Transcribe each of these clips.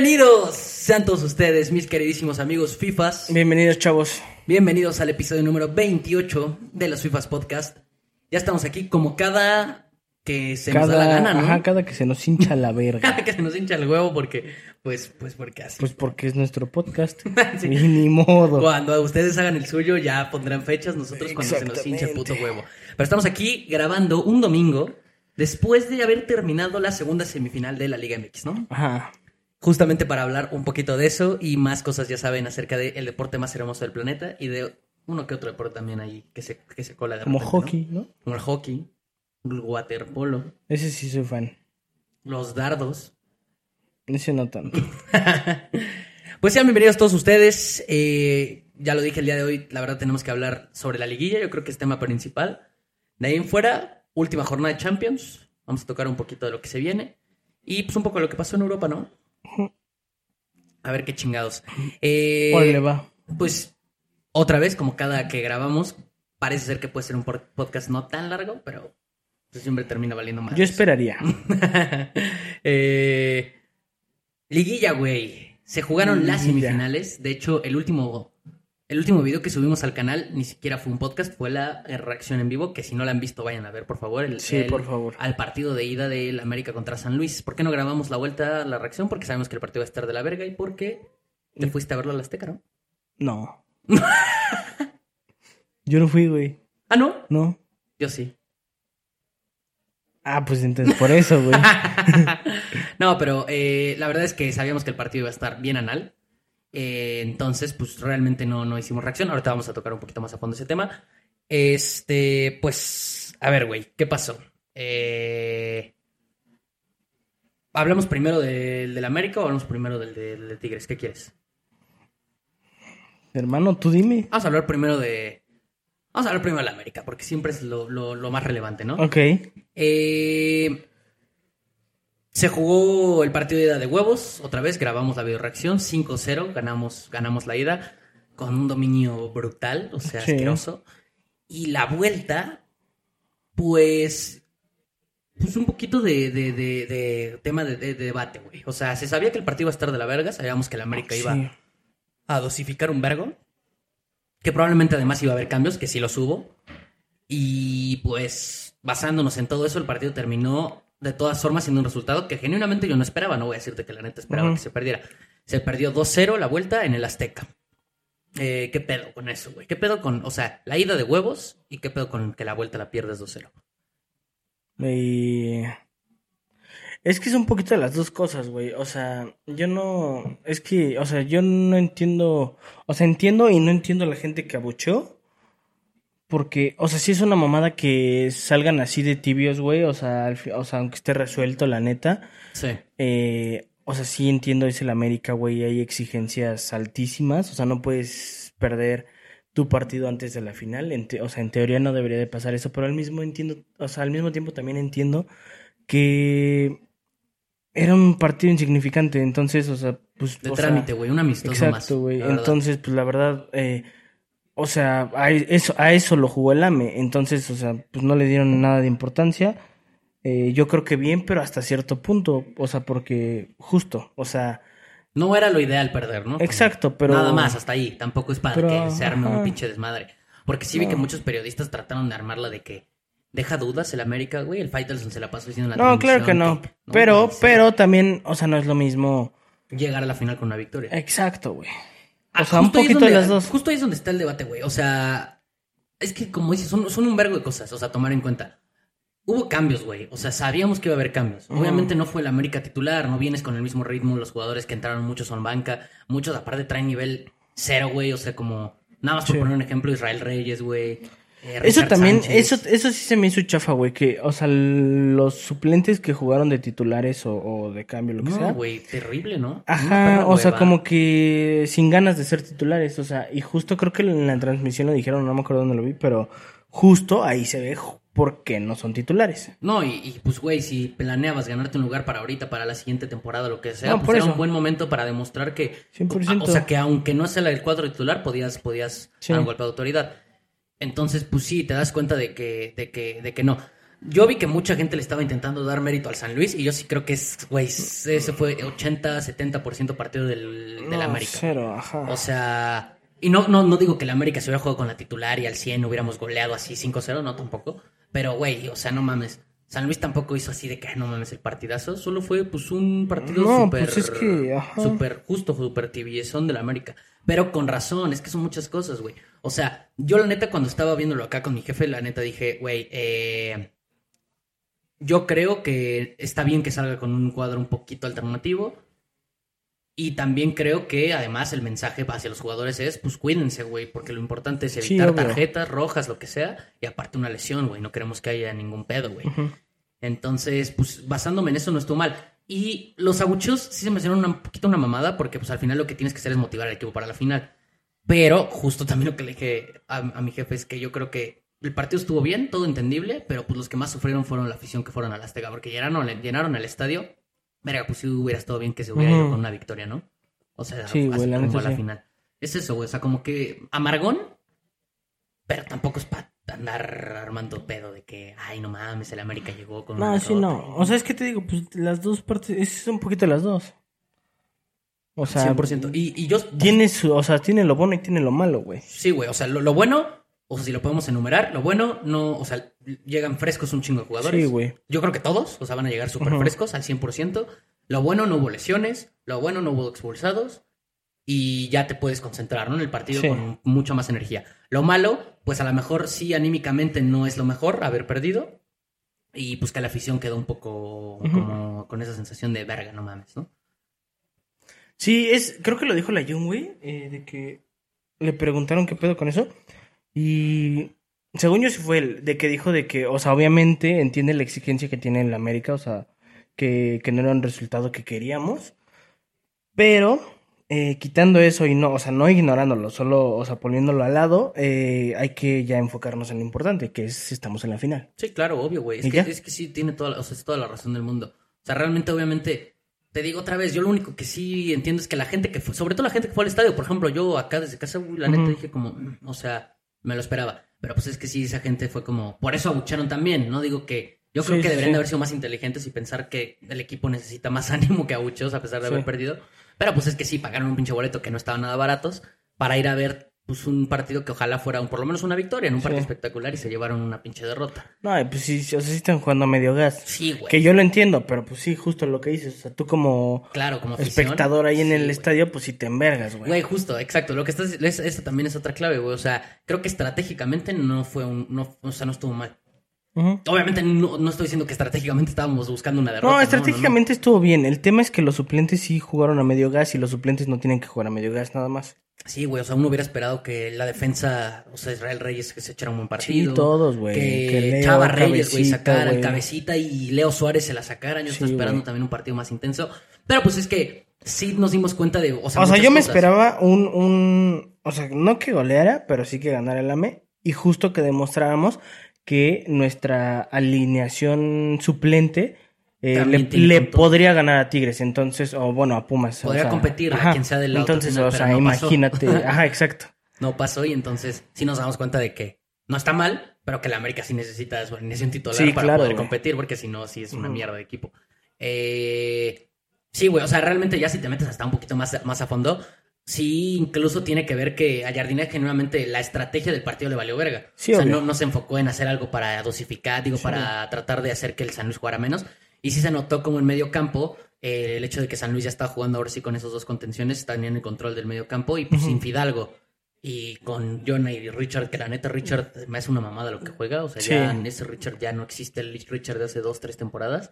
Bienvenidos sean todos ustedes, mis queridísimos amigos FIFAs. Bienvenidos, chavos. Bienvenidos al episodio número 28 de los FIFAs Podcast. Ya estamos aquí como cada que se nos da la gana, ¿no? Ajá, cada que se nos hincha la verga. Cada que se nos hincha el huevo porque, pues, pues porque así. Pues porque es nuestro podcast. Sí. Y ni modo. Cuando ustedes hagan el suyo ya pondrán fechas, nosotros cuando se nos hincha el puto huevo. Pero estamos aquí grabando un domingo después de haber terminado la segunda semifinal de la Liga MX, ¿no? Ajá. Justamente para hablar un poquito de eso y más cosas, ya saben, acerca del deporte más hermoso del planeta y de uno que otro deporte también ahí que se, que se cola de Como repente, ¿no? hockey, ¿no? Como el hockey, el waterpolo, Ese sí soy fan. los dardos. Ese no tanto. Pues sean bienvenidos todos ustedes. Eh, ya lo dije el día de hoy, la verdad tenemos que hablar sobre la liguilla, yo creo que es tema principal. De ahí en fuera, última jornada de Champions. Vamos a tocar un poquito de lo que se viene. Y pues un poco de lo que pasó en Europa, ¿no? A ver qué chingados. Eh, va. Pues otra vez, como cada que grabamos, parece ser que puede ser un podcast no tan largo, pero pues, siempre termina valiendo más. Yo esperaría. Eh, liguilla, güey. Se jugaron las semifinales. De hecho, el último, el último video que subimos al canal ni siquiera fue un podcast, fue la reacción en vivo. Que si no la han visto, vayan a ver, por favor. El, Sí, el- por favor. Al partido de ida del América contra San Luis. ¿Por qué no grabamos la vuelta, la reacción? Porque sabemos que el partido va a estar de la verga y porque te Y- fuiste a verlo a la Azteca, ¿no? No. Yo no fui, güey. Ah, no. No. Yo sí. Ah, pues entonces por eso, güey. no, pero eh, la verdad es que sabíamos que el partido iba a estar bien anal. Eh, entonces, pues realmente no, no hicimos reacción. Ahorita vamos a tocar un poquito más a fondo ese tema. Este, pues, a ver, güey, ¿qué pasó? Eh, ¿Hablamos primero del, del América o hablamos primero del, del de Tigres? ¿Qué quieres? Hermano, tú dime. Vamos a hablar primero de. Vamos a hablar primero del América, porque siempre es lo, lo- lo más relevante, ¿no? Ok. Eh, se jugó el partido de ida de huevos. Otra vez grabamos la videoreacción. 5-0. Ganamos, ganamos la ida. Con un dominio brutal. O sea, Sí. asqueroso. Y la vuelta, pues. Pues un poquito de, de- de- de tema de, de- de debate, güey. O sea, se sabía que el partido iba a estar de la verga. Sabíamos que el América iba a dosificar un vergo. Que probablemente además iba a haber cambios, que sí los hubo. Y pues, basándonos en todo eso, el partido terminó de todas formas siendo un resultado que genuinamente yo no esperaba. No voy a decirte que la neta esperaba que se perdiera. Se perdió 2-0 la vuelta en el Azteca. Eh, ¿Qué pedo con eso, güey? ¿Qué pedo con, o sea, la ida de huevos y qué pedo con que la vuelta la pierdes 2-0? Y... Es que es un poquito de las dos cosas, güey. O sea, yo no... Es que, o sea, yo no entiendo... O sea, entiendo y no entiendo a la gente que abucheó. Porque, o sea, sí es una mamada que salgan así de tibios, güey. O sea, o sea, aunque esté resuelto, la neta. Sí. Eh, o sea, sí entiendo, es el América, güey. Hay exigencias altísimas. O sea, no puedes perder tu partido antes de la final. En te- o sea, en teoría no debería de pasar eso. Pero al mismo entiendo, o sea, al mismo tiempo también entiendo que era un partido insignificante. Entonces, o sea, pues. De o trámite, güey, un amistoso. Exacto, güey. Entonces, pues la verdad, eh, o sea, a eso, a eso lo jugó el AME. Entonces, o sea, pues no le dieron nada de importancia. Eh, yo creo que bien, pero hasta cierto punto. O sea, porque justo, o sea, No era lo ideal perder, ¿no? exacto, pero. Nada más, hasta ahí. Tampoco es para Pero, que se arme un pinche desmadre. Porque sí vi que No. muchos periodistas trataron de armarla de que deja dudas el América, güey. El Faitelson se la pasó diciendo en la No, claro que no. que Pero, puede ser pero también, o sea, no es lo mismo. Llegar a la final con una victoria. Exacto, güey. O sea, un poquito de donde- las dos. Justo ahí es donde está el debate, güey. O sea, es que como dices, son, son un vergo de cosas, o sea, tomar en cuenta. Hubo cambios, güey. O sea, sabíamos que iba a haber cambios. Obviamente no fue el América titular, no vienes con el mismo ritmo. Los jugadores que entraron, muchos son banca. Muchos, aparte, traen nivel cero, güey. O sea, como, nada más por Sí. poner un ejemplo, Israel Reyes, güey. Eh, Eso también, Sánchez. eso, eso sí se me hizo chafa, güey. Que, o sea, los suplentes que jugaron de titulares o, o de cambio, lo que sea. No, güey, terrible, ¿no? Ajá, o sea, como que sin ganas de ser titulares, o sea, y justo creo que en la transmisión lo dijeron, no me acuerdo dónde lo vi, pero justo ahí se ve ju- por qué no son titulares. No, y, y, pues, güey, si planeabas ganarte un lugar para ahorita, para la siguiente temporada, lo que sea, No, pues por era eso. un buen momento para demostrar que. 100%. O sea, que aunque no sea el cuadro titular, podías, podías Sí. dar un golpe de autoridad. Entonces, pues sí, te das cuenta de que, de que, de que no. yo vi que mucha gente le estaba intentando dar mérito al San Luis y yo sí creo que es, güey, ese fue 80, 70% partido del, del No, América. Cero, ajá. O sea, y no, no, no digo que el América se hubiera jugado con la titular y al 100 hubiéramos goleado así 5-0, no tampoco. Pero, güey, o sea, no mames. San Luis tampoco hizo así de que, "Ay, no mames, el partidazo. Solo fue, pues, un partido No, súper... pues es que, justo, súper tibiezón del América. Pero con razón, es que son muchas cosas, güey. O sea, yo la neta cuando estaba viéndolo acá con mi jefe, la neta dije, güey, eh... Yo creo que está bien que salga con un cuadro un poquito alternativo. Y también creo que además el mensaje hacia los jugadores es, pues cuídense, güey, porque lo importante es evitar tarjetas rojas, lo que sea, y aparte una lesión, güey, no queremos que haya ningún pedo, güey. Entonces, pues basándome en eso no estuvo mal. Y los abucheos sí se me hicieron un poquito una mamada, porque pues al final lo que tienes que hacer es motivar al equipo para la final. Pero justo también lo que le dije a, a mi jefe es que yo creo que el partido estuvo bien, todo entendible, pero pues los que más sufrieron fueron la afición que fueron a la Azteca, porque llenaron, llenaron el estadio. Verga, pues sí hubiera estado bien que se hubiera ido con una victoria, ¿no? O sea, Sí, así como a la sí. final. Es eso, güey, o sea, como que amargón, pero tampoco es para andar armando pedo de que, ay, no mames, el América llegó con No, sí, derrota". no. O sea, es que te digo, pues las dos partes, es un poquito las dos. O sea, 100%. Y, y yo, tiene su, o sea, tiene lo bueno y tiene lo malo, güey. sí, güey, o sea, lo, lo bueno, o sea, si lo podemos enumerar, lo bueno, no, o sea, llegan frescos un chingo de jugadores. Sí, güey. Yo creo que todos, o sea, van a llegar súper frescos al 100%. Lo bueno, no hubo lesiones, lo bueno, no hubo expulsados. Y ya te puedes concentrar, ¿no? En el partido Sí. con mucha más energía. Lo malo, pues a lo mejor sí anímicamente no es lo mejor haber perdido. Y pues que la afición quedó un poco como con esa sensación de verga, no mames, ¿no? Sí, es, creo que lo dijo la Jun, güey, eh, de que le preguntaron qué pedo con eso. Y según yo sí fue él, de que dijo de que, o sea, obviamente entiende la exigencia que tiene el América, o sea, que, que no era un resultado que queríamos. Pero, eh, quitando eso y no, o sea, no ignorándolo, solo, o sea, poniéndolo al lado, eh, hay que ya enfocarnos en lo importante, que es si estamos en la final. Sí, claro, obvio, güey. Es ¿Y que, es que sí tiene toda, la- o sea, es toda la razón del mundo. O sea, realmente, obviamente, te digo otra vez, yo lo único que sí entiendo es que la gente que fue, sobre todo la gente que fue al estadio, por ejemplo, yo acá desde casa, güey, la neta dije como, mm, o sea, me lo esperaba. Pero pues es que sí, esa gente fue como, por eso abucharon también, ¿no? Digo que yo creo Sí, que deberían sí. de haber sido más inteligentes y pensar que el equipo necesita más ánimo que abucheos a pesar de Sí. haber perdido. Pero pues es que sí, pagaron un pinche boleto que no estaban nada baratos para ir a ver pues un partido que ojalá fuera un, por lo menos una victoria en un Sí. partido espectacular y se llevaron una pinche derrota. No, pues sí, o sea, sí están jugando a medio gas. Sí, güey. Que yo lo entiendo, pero pues sí, justo lo que dices, o sea, tú como Claro, como afición. espectador ahí en el güey. estadio, pues sí te envergas, güey. Güey, justo, exacto. Lo que estás es, esa también es otra clave, güey. O sea, creo que estratégicamente no fue un, no, o sea, no estuvo mal. Obviamente no, no estoy diciendo que estratégicamente estábamos buscando una derrota. No, no, estratégicamente estuvo bien. El tema es que los suplentes sí jugaron a medio gas y los suplentes no tienen que jugar a medio gas nada más. Sí, güey, o sea, uno hubiera esperado que la defensa, o sea, Israel Reyes que se echara un buen Sí, partido. todos, güey. Que, Leo, Chava Reyes, güey, sacara güey. cabecita y Leo Suárez se la sacaran. Yo Sí, estaba esperando también un partido más intenso. Pero pues es que sí nos dimos cuenta de. O sea, O sea, muchas yo me esperaba un, un, o sea, no que goleara, pero sí que ganara el AME y justo que demostráramos que nuestra alineación suplente eh, le, podría ganar a Tigres, entonces, o bueno, a Pumas. o Podría sea, competir a ajá. quien sea del lado Entonces, final, o sea, no pasó. imagínate, ajá, exacto. no pasó y entonces sí nos damos cuenta de que no está mal, pero que la América sí necesita su alineación titular Sí, para claro, poder güey. competir, porque si no, sí es una mierda de equipo. Eh, sí, güey, o sea, realmente ya si te metes hasta un poquito más, más a fondo, sí incluso tiene que ver que a Jardine genuinamente la estrategia del partido le valió verga. Sí, o sea, no, no se enfocó en hacer algo para dosificar, digo, Sí. para tratar de hacer que el San Luis jugara menos. Y sí se notó como en medio campo eh, el hecho de que San Luis ya estaba jugando ahora sí con esos dos contenciones, tenían el control del medio campo y pues sin Fidalgo y con Jonah y Richard, que la neta Richard me hace una mamada lo que juega, o sea, Sí. ya ese Richard ya no existe el Richard de hace dos, tres temporadas.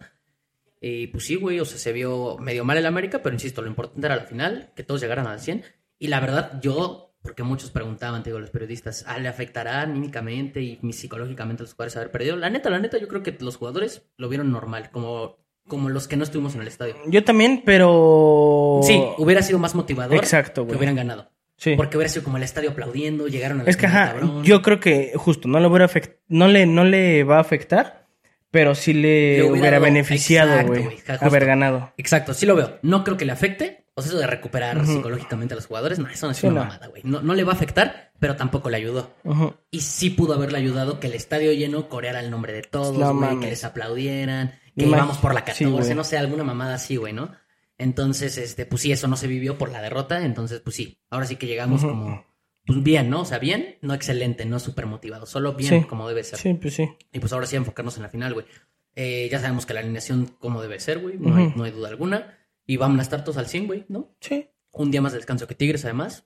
Y pues sí, güey, o sea, se vio medio mal el América, pero insisto, lo importante era la final, que todos llegaran al 100. Y la verdad, yo, porque muchos preguntaban, te digo, los periodistas, ¿ah, ¿le afectará anímicamente y psicológicamente a los jugadores haber perdido? La neta, la neta, yo creo que los jugadores lo vieron normal, como, como los que no estuvimos en el estadio. Yo también, pero... Sí, hubiera sido más motivador Exacto, que hubieran ganado. Sí. Porque hubiera sido como el estadio aplaudiendo, llegaron a la Es que, ajá, cabrón. yo creo que justo no le, hubiera afect- no le, no le va a afectar, pero sí le, Le hubiera beneficiado, güey, haber ganado. Exacto, sí lo veo. No creo que le afecte, O sea, eso de recuperar psicológicamente a los jugadores, no, eso no es Sí, una no. mamada, güey. No, no le va a afectar, pero tampoco le ayudó. Y sí pudo haberle ayudado que el estadio lleno coreara el nombre de todos, güey, que les aplaudieran, que Imag- íbamos por la sí, 14, güey. no sé, alguna mamada así, güey, ¿no? Entonces, este, pues sí, eso no se vivió por la derrota, entonces, pues sí, ahora sí que llegamos como, pues bien, ¿no? O sea, bien, no excelente, no súper motivado, solo bien, Sí. como debe ser. Sí, pues sí. Y pues ahora sí enfocarnos en la final, güey. Eh, ya sabemos que la alineación como debe ser, güey, no, hay, Ujú. no hay duda alguna. Y vamos a estar todos al 100, güey, ¿no? Sí. Un día más de descanso que Tigres, además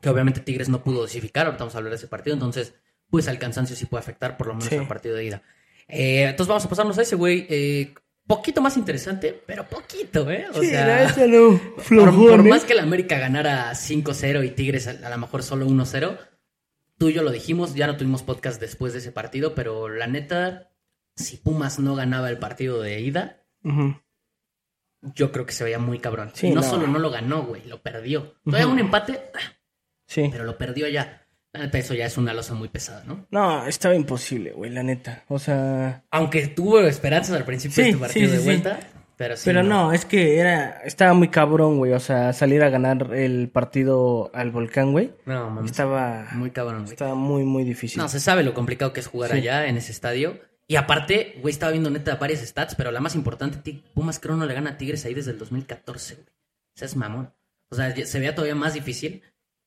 que obviamente Tigres no pudo dosificar, ahorita vamos a hablar de ese partido, entonces, pues al cansancio sí puede afectar, por lo menos Sí. al partido de ida. Eh, entonces vamos a pasarnos a ese, güey. eh, poquito más interesante, pero poquito, ¿eh? O Sí, sea, la por, más que el América ganara 5-0 y Tigres a, a lo mejor solo 1-0, tú y yo lo dijimos, ya no tuvimos podcast después de ese partido, pero la neta, si Pumas no ganaba el partido de ida, yo creo que se veía muy cabrón. Sí, y no, no. solo no lo ganó, güey, lo perdió. Todavía un empate, ah, Sí. pero lo perdió ya. Neta, eso ya es una losa muy pesada, ¿no? No, estaba imposible, güey, la neta. O sea... Aunque tuvo esperanzas al principio Sí, de este partido sí, de vuelta, pero sí. Pero no, es que era... Estaba muy cabrón, güey. O sea, salir a ganar el partido al volcán, güey. No, mames. Estaba... muy cabrón, güey. Estaba muy, muy difícil. No, se sabe lo complicado que es jugar allá en ese estadio. Y aparte, güey, estaba viendo neta varias stats, pero la más importante, Pumas creo no le gana a Tigres ahí desde el 2014, güey. O sea, es mamón. O sea, se veía todavía más difícil.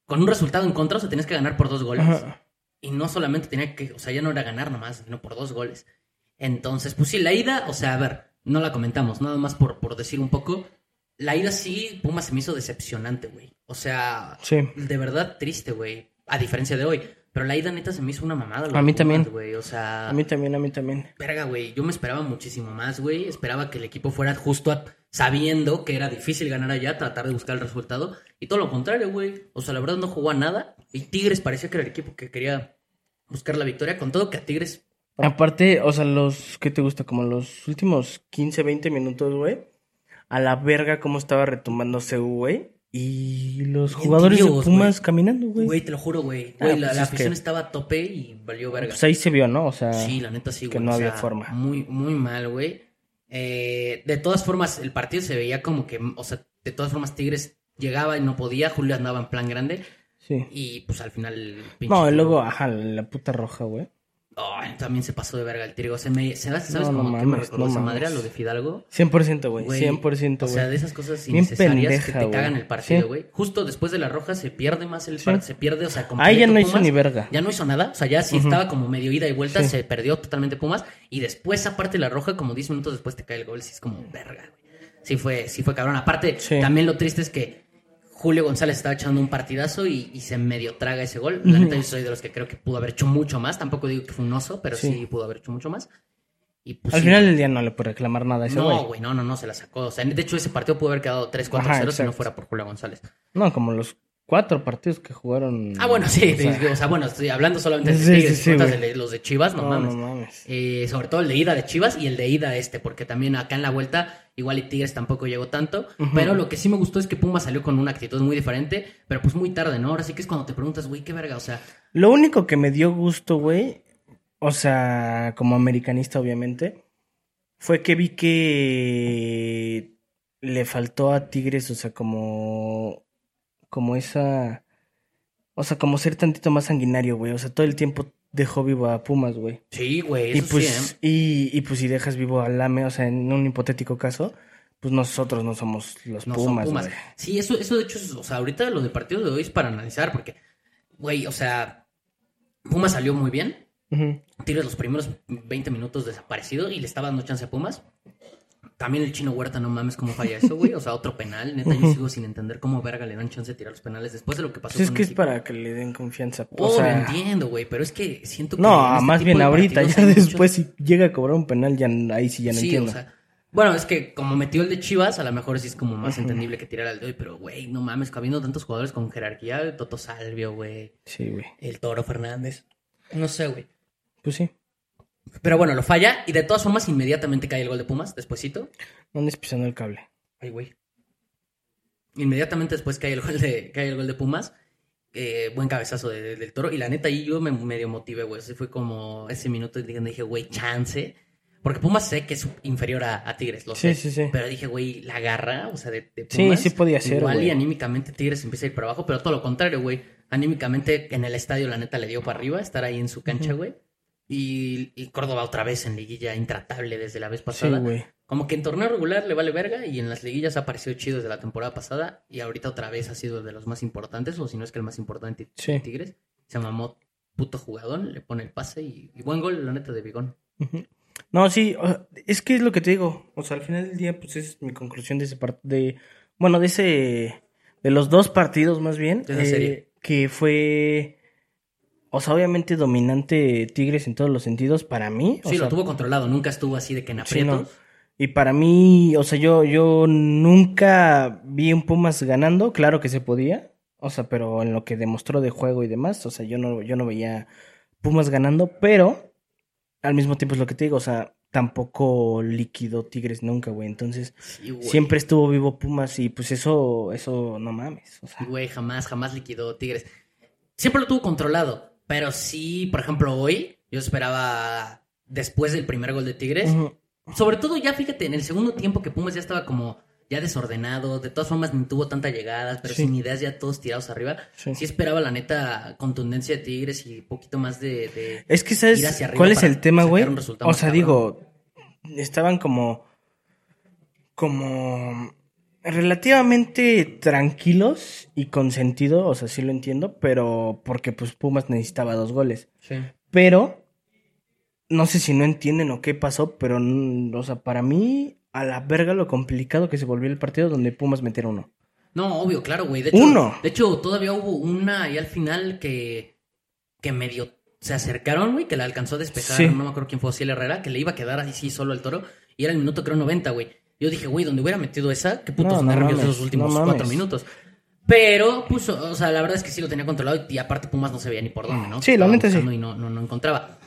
Con un resultado en contra, o sea, tenías que ganar por dos goles. Ajá. Y no solamente tenía que, o sea, ya no era ganar nomás, sino por dos goles. Entonces, pues sí, la ida, o sea, a ver, no la comentamos, nada más por, por decir un poco. La ida sí, Pumas se me hizo decepcionante, güey. O sea, Sí. de verdad triste, güey. A diferencia de hoy. Pero la ida neta se me hizo una mamada. lo A mí Pumas, también. güey. O sea, A mí también, a mí también. verga, güey. Yo me esperaba muchísimo más, güey. Esperaba que el equipo fuera justo a- sabiendo que era difícil ganar allá, tratar de buscar el resultado. Y todo lo contrario, güey. O sea, la verdad no jugó a nada. Y Tigres parecía que era el equipo que quería buscar la victoria. Con todo que a Tigres Aparte, o sea, los... ¿Qué te gusta? Como los últimos 15, 20 minutos, güey. A la verga cómo estaba retumbando CU, güey. Y los jugadores de Pumas caminando, güey. Güey, te lo juro, güey. Ah, la, pues la es que- afición estaba a tope y valió verga. Pues ahí se vio, ¿no? O sea... Sí, la neta sí, que güey. no o había forma. Muy, muy mal, güey. Eh, de todas formas, el partido se veía como que, o sea, de todas formas Tigres llegaba y no podía, Julio andaba en plan grande Sí. y pues al final... el pinche No, y luego, ajá, la puta roja, güey. Ay, también se pasó de verga el Trigo. Se me, se, ¿Sabes No, no cómo que me recordó no esa madre a lo de Fidalgo? 100%, güey. Güey, 100%, O güey. sea, de esas cosas innecesarias que te cagan el partido, Sí. güey. Justo después de la roja se pierde más el Sí. partido. Se pierde, o sea, Ahí ya no hizo ni verga. Ya no hizo nada. O sea, ya sí Ujú. estaba como medio ida y vuelta. Sí. Se perdió totalmente Pumas. Y después, aparte de la roja, como 10 minutos después te cae el gol. Sí, es como verga, güey. Sí fue, sí fue cabrón. Aparte, también lo triste es que Julio González estaba echando un partidazo y, y se medio traga ese gol. La Ujú. neta, yo soy de los que creo que pudo haber hecho mucho más. Tampoco digo que fue un oso, pero sí, Sí. pudo haber hecho mucho más. Y pues, Al sí, final del día no le puede reclamar nada a ese güey. no, güey, no, no, no, se la sacó. O sea, de hecho, ese partido pudo haber quedado 3-4-0 Ajá, si no fuera por Julio González. No, como los cuatro partidos que jugaron. Ah, bueno, sí, o sea, te- o sea, bueno, estoy hablando solamente de Tigres, sí, de- los de Chivas, no, no, mames. no mames. Eh, sobre todo el de ida de Chivas y el de ida este, porque también acá en la vuelta igual y Tigres tampoco llegó tanto, pero lo que sí me gustó es que Puma salió con una actitud muy diferente, pero pues muy tarde, ¿no? Ahora sí que es cuando te preguntas, güey, qué verga, o sea, Lo único que me dio gusto, güey, o sea, como americanista, obviamente, fue que vi que le faltó a Tigres, o sea, como, como esa, o sea, como ser tantito más sanguinario, güey, o sea, todo el tiempo dejó vivo a Pumas, güey. sí, güey, Y pues, sí, ¿eh? y, y pues si dejas vivo a Lame, o sea, en un hipotético caso, pues nosotros no somos los No Pumas, Pumas. güey. Sí, eso, eso de hecho, es- o sea, ahorita lo de partido de hoy es para analizar, porque, güey, o sea, Pumas salió muy bien, Ujú. Tigres los primeros 20 minutos desaparecido y le estaba dando chance a Pumas. También el chino Huerta, no mames cómo falla eso, güey. O sea, otro penal. Neta, yo sigo sin entender cómo verga le dan chance de tirar los penales después de lo que pasó Pues es con que es para que le den confianza. O Oh, lo sea, entiendo, güey, pero es que siento que. No, en este más bien ahorita, ya después si llega a cobrar un penal, ya ahí sí ya no sí, entiendo. o sea. Bueno, es que como metió el de Chivas, a lo mejor sí es como más entendible que tirar al de hoy, pero güey, no mames, habiendo tantos jugadores con jerarquía, Toto Salvio, güey, Sí, güey. el Toro Fernández. No sé, güey. Pues sí. Pero bueno, lo falla y de todas formas inmediatamente cae el gol de Pumas, despuesito. No andes pisando el cable. Ay, güey. Inmediatamente después cae el gol de, cae el gol de Pumas. Eh, buen cabezazo de- de- del toro. Y la neta, ahí yo me medio motivé, güey. Así fue como ese minuto y dije, güey, chance. Porque Pumas sé que es inferior a, a Tigres, lo Sí, sé. sí, sí. Pero dije, güey, la garra, o sea, de, de Sí, Pumas. sí podía ser, Igual y güey. anímicamente Tigres empieza a ir para abajo, pero todo lo contrario, güey. Anímicamente en el estadio, la neta, le dio para arriba, estar ahí en su cancha, güey. Y, y Córdoba otra vez en liguilla intratable desde la vez Sí, pasada. güey. Como que en torneo regular le vale verga y en las liguillas ha aparecido chido desde la temporada pasada y ahorita otra vez ha sido de los más importantes, o si no es que el más importante Sí. Tigres. Se mamó puto jugadón, le pone el pase y, y buen gol, la neta, de Bigón. No, sí, es que es lo que te digo. O sea, al final del día, pues es mi conclusión de ese partido. De, bueno, de ese. De los dos partidos, más bien. De esa eh, serie. Que fue. O sea, obviamente dominante Tigres en todos los sentidos para mí. O Sí, sea, lo tuvo controlado, nunca estuvo así de que en Sí, no. aprietos. Y para mí, o sea, yo, yo nunca vi un Pumas ganando, claro que se podía, o sea, pero en lo que demostró de juego y demás, o sea, yo no, yo no veía Pumas ganando, pero al mismo tiempo es lo que te digo, o sea, tampoco liquidó Tigres nunca, güey, entonces Sí, siempre estuvo vivo Pumas y pues eso, eso no mames, o sea, Güey, jamás, jamás liquidó Tigres. Siempre lo tuvo controlado, pero sí, por ejemplo, hoy yo esperaba después del primer gol de Tigres. Sobre todo ya fíjate, en el segundo tiempo que Pumas ya estaba como ya desordenado, de todas formas ni tuvo tantas llegadas, pero Sí. sin ideas ya todos tirados arriba. sí. Sí esperaba la neta contundencia de Tigres y un poquito más de... de- Es que, ir ¿sabes hacia arriba cuál es el tema, güey? O sea, cabrón. digo, estaban como, como relativamente tranquilos y con sentido, o sea, sí lo entiendo, pero porque pues Pumas necesitaba dos goles. Sí. Pero, no sé si no entienden o qué pasó, pero, mm, o sea, para mí, a la verga lo complicado que se volvió el partido donde Pumas metiera uno. No, obvio, claro, güey. De hecho, Uno. De hecho, todavía hubo una ahí al final que, que medio se acercaron, güey, que la alcanzó a despejar. Sí. No me acuerdo quién fue, Ociel Herrera, que le iba a quedar así sí, solo el toro. Y era el minuto, creo, 90, güey. Yo dije, güey, donde hubiera metido esa, qué putos No, no nervios mames, esos últimos no cuatro minutos. Pero, puso, o sea, la verdad es que sí lo tenía controlado y aparte Pumas no se veía ni por dónde, ¿no? Sí, la neta sí. Y no, no, no encontraba.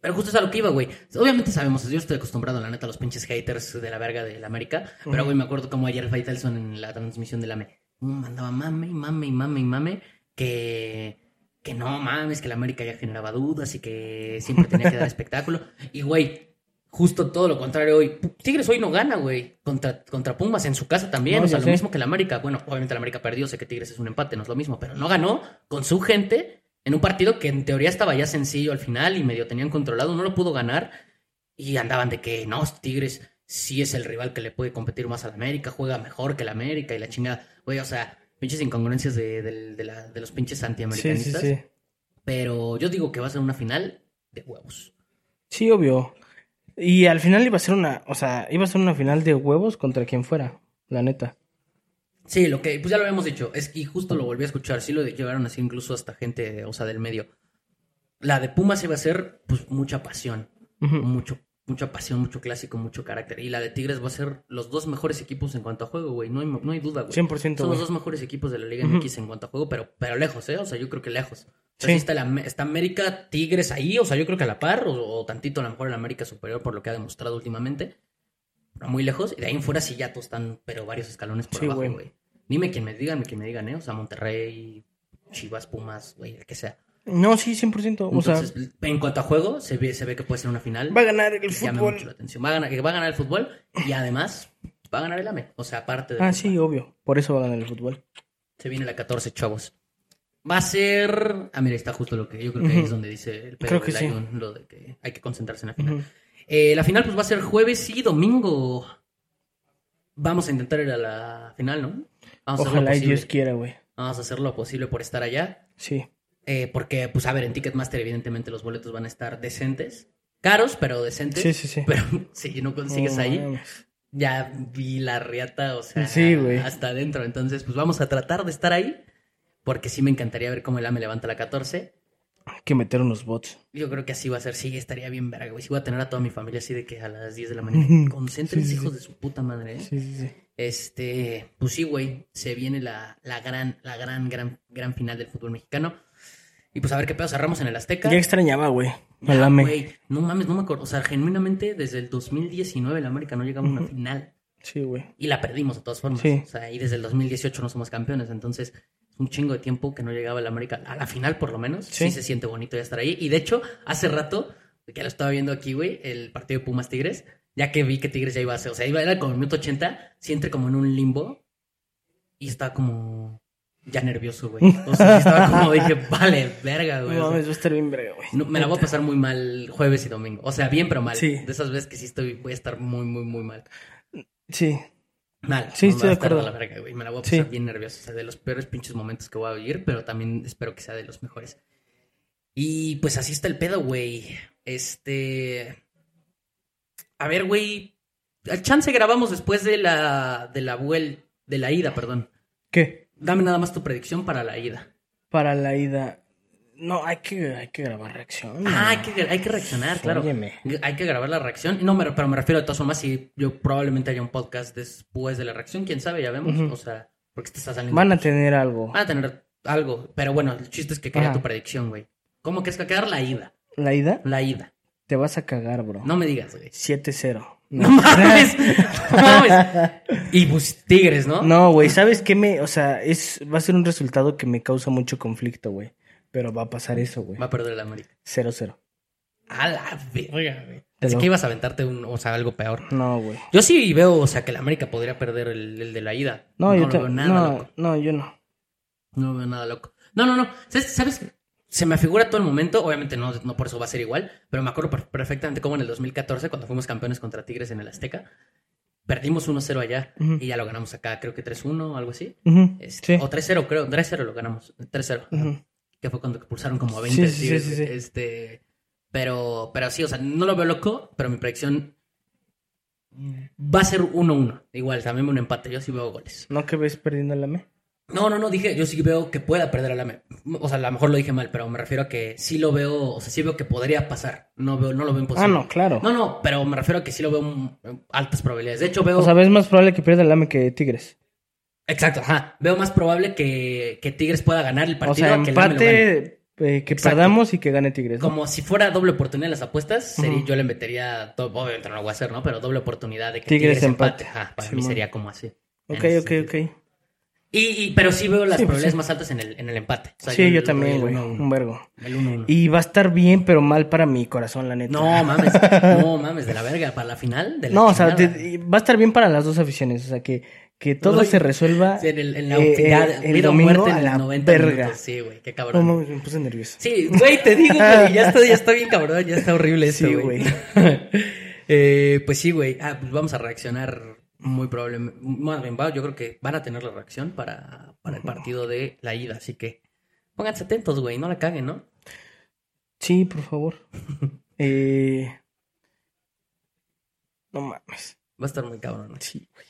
Pero justo es a lo que iba, güey. Obviamente sabemos, yo estoy acostumbrado, la neta, a los pinches haters de la verga del América. Pero, Ujú. güey, me acuerdo como ayer Faitelson en la transmisión del AME mm, mandaba mame y mame y mame y mame que, que no mames, que la América ya generaba dudas y que siempre tenía que dar espectáculo. Y, güey, justo todo lo contrario hoy. Tigres hoy no gana, güey, contra, contra Pumas en su casa también. No, o sea, lo sé. mismo que la América. Bueno, obviamente la América perdió, sé que Tigres es un empate, no es lo mismo, pero no ganó con su gente en un partido que en teoría estaba ya sencillo al final y medio tenían controlado, no lo pudo ganar y andaban de que no, Tigres sí es el rival que le puede competir más a la América, juega mejor que la América y la chingada. Güey, o sea, pinches incongruencias de, del- de la- de los pinches Sí, sí, antiamericanistas. sí. Pero yo digo que va a ser una final de huevos. Sí, obvio. Y al final iba a ser una, o sea, iba a ser una final de huevos contra quien fuera, la neta. Sí, lo que, pues ya lo habíamos dicho, es que justo lo volví a escuchar, sí lo llevaron así incluso hasta gente, o sea, del medio. La de Pumas iba a ser, pues, mucha pasión, mucho, mucha pasión, mucho clásico, mucho carácter. Y la de Tigres va a ser los dos mejores equipos en cuanto a juego, güey, no hay, no hay duda, güey. 100%, Son los dos mejores equipos de la Liga. MX en cuanto a juego, pero, pero lejos, ¿eh? O sea, yo creo que lejos. O sea, Sí. está, la- está América, Tigres ahí, o sea, yo creo que a la par, o, o tantito a lo mejor el América superior por lo que ha demostrado últimamente. Pero muy lejos. Y de ahí en fuera sí ya todos están, pero varios escalones por Sí, abajo, güey. güey. Dime quien me digan, quien me digan, ¿eh? O sea, Monterrey, Chivas, Pumas, güey, el que sea. No, sí, 100%. O sea, Entonces, en cuanto a juego, se ve, se ve que puede ser una final. va a ganar el fútbol. mucho la atención. Va a, ganar, va a ganar el fútbol y además va a ganar el AME. O sea, aparte de Ah, sí, obvio. Por eso va a ganar el fútbol. Se viene la 14, chavos. Va a ser. Ah, mira, está justo lo que yo creo que Ujú. es donde dice el Pedro Creo que sí. Lo de que hay que concentrarse en la final. Eh, la final, pues va a ser jueves y domingo. Vamos a intentar ir a la final, ¿no? Vamos a Ojalá posible. Dios quiera, güey. Vamos a hacer lo posible por estar allá. Sí. Eh, porque, pues, a ver, en Ticketmaster, evidentemente, los boletos van a estar decentes. Caros, pero decentes. Sí, sí, sí. Pero si no consigues ahí, ya vi la riata, o sea, Sí, hasta adentro. Entonces, pues vamos a tratar de estar ahí. Porque sí me encantaría ver cómo el AME levanta la 14. Hay que meter unos bots. Yo creo que así va a ser. Sí, estaría bien verga, güey. Sí voy a tener a toda mi familia así de que a las 10 de la mañana. Concéntrense, sí, hijos sí. de su puta madre, ¿eh? Sí, sí, sí. Este, pues sí, güey. Se viene la, la gran, la gran, gran, gran final del fútbol mexicano. Y pues a ver qué pedo cerramos en el Azteca. Ya extrañaba, güey. No mames, no me acuerdo. O sea, genuinamente desde el 2019 el América no llegaba a una final. Sí, güey. Y la perdimos de todas formas. Sí. O sea, y desde el 2018 no somos campeones. Entonces, es un chingo de tiempo que no llegaba el América a la final, por lo menos. Sí. Sí. se siente bonito ya estar ahí. Y de hecho, hace rato que lo estaba viendo aquí, güey, el partido de Pumas Tigres, ya que vi que Tigres ya iba a hacer, o sea, iba, era como el minuto 80, sí entré como en un limbo y estaba como ya nervioso, güey. O sea, estaba como, dije, vale, verga, güey. No o sea, mames, va a estar bien güey. no, me la voy a pasar muy mal jueves y domingo. O sea, bien, pero mal. Sí. De esas veces que sí estoy, voy a estar muy, muy, muy mal. Sí. Mal. Sí, estoy de acuerdo. la verga, güey. Me la voy a pasar Sí. bien nervioso. O sea, de los peores pinches momentos que voy a vivir, pero también espero que sea de los mejores. Y pues así está el pedo, güey. Este. A ver, güey. Al chance grabamos después de la. de la vuel... de la ida, perdón. ¿Qué? Dame nada más tu predicción para la ida. Para la ida. No, hay que, hay que grabar reacción. Ah, hay que, hay que reaccionar, claro. Óyeme. Hay que grabar la reacción. No, me- pero me refiero de todas formas si yo probablemente haya un podcast después de la reacción. Quién sabe, ya vemos. O sea, porque te está saliendo. Van a tener algo. Van a tener algo. Pero bueno, el chiste es que quería Ajá. tu predicción, güey. ¿Cómo crees que va a quedar la ida? ¿La ida? La ida. Te vas a cagar, bro. No me digas, güey. 7-0. No mames. No mames. Y pues Tigres, ¿no? No, güey, ¿sabes qué me...? O sea, es, va a ser un resultado que me causa mucho conflicto, güey. Pero va a pasar eso, güey. Va a perder el América. 0-0. A la verga, güey. Lo- que ibas a aventarte un, o sea, algo peor. No, güey. Yo sí veo, o sea, que el América podría perder el, el de la ida. No, yo lo te- veo nada no, loco. no, yo no. No veo nada loco. No, no, no. ¿Sabes? ¿Sabes? Se me figura todo el momento. Obviamente no, no por eso va a ser igual. Pero me acuerdo per- perfectamente cómo en el 2014, cuando fuimos campeones contra Tigres en el Azteca, perdimos 1-0 allá. Y ya lo ganamos acá, creo que 3-1 o algo así. Este, Sí. O 3-0, creo. 3-0 lo ganamos. 3-0. Ujú. Que fue cuando expulsaron como a 20 Sí, Tigres, sí. Este. Pero, pero sí, o sea, no lo veo loco, pero mi predicción va a ser 1-1. Igual, también un empate. Yo sí veo goles. ¿No que ves perdiendo la me? No, no, no, dije, yo sí veo que pueda perder al AME. O sea, a lo mejor lo dije mal, pero me refiero a que sí lo veo, o sea, sí veo que podría pasar. No veo, no lo veo imposible. Ah, no, claro. No, no, pero me refiero a que sí lo veo mm, altas probabilidades. De hecho, veo. O sea, ves más probable que pierda el AME que Tigres. exacto, ajá. Veo más probable que, que Tigres pueda ganar el O partido sea, a que el AME lo gane. empate, eh, que perdamos y que gane Tigres. ¿no? Como si fuera doble oportunidad en las apuestas, sería, yo le metería, to- obviamente no lo voy a hacer, ¿no? Pero doble oportunidad de que Tigres Tigres, empate. empate. Ajá, para mí sería como así. Ok, ok, sentido. ok. Y, y- pero sí veo las Sí, pues, probabilidades sí. más altas en el, en el empate. O sea, Sí, yo el- también, el güey. 1-1. Un vergo. El 1-1. Y va a estar bien, pero mal para mi corazón, la neta. No mames, no mames, de la verga, para la final. De la No, o sea, de- va a estar bien para las dos aficiones. O sea, que, que todo Uy. se resuelva. Sí, en el, en la, eh, eh, el o domingo muerte en a el la 90 verga. minutos. Sí, güey, qué No cabrón. mames, me puse nervioso. Sí, güey, te digo, güey, ya está, ya está bien cabrón, ya está horrible esto, Sí, güey. güey. Eh, pues sí, güey. Ah, pues vamos a reaccionar muy probablemente. Más bien, va, yo creo que van a tener la reacción para, para el partido de la ida, así que pónganse atentos, güey, no la caguen, ¿no? Sí, por favor. eh... No mames. Va a estar muy cabrón. ¿no? Sí, güey.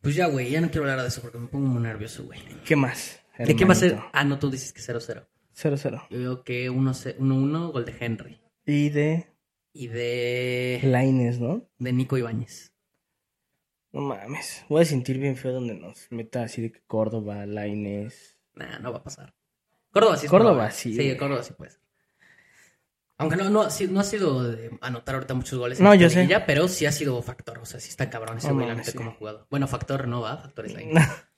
Pues ya, güey, ya no quiero hablar de eso porque me pongo muy nervioso, güey. ¿Qué más? ¿De qué va a ser? hermanito? Ah, no, tú dices que 0-0. 0-0. Yo veo que 1-1, gol de Henry. Y de Y de, Laines, ¿no? de Nico Ibáñez. No mames. Voy a sentir bien feo donde nos meta así de que Córdoba, Laines. Nah, no va a pasar. Córdoba sí es Córdoba, probable. sí, Sí. Córdoba sí puede ser. Aunque no, no, ha sido- no ha sido de anotar ahorita muchos goles No, esta yo sé. pero sí ha sido factor. O sea, sí está cabrón ese No güey, sí. como jugado. Bueno, factor no va, factor es la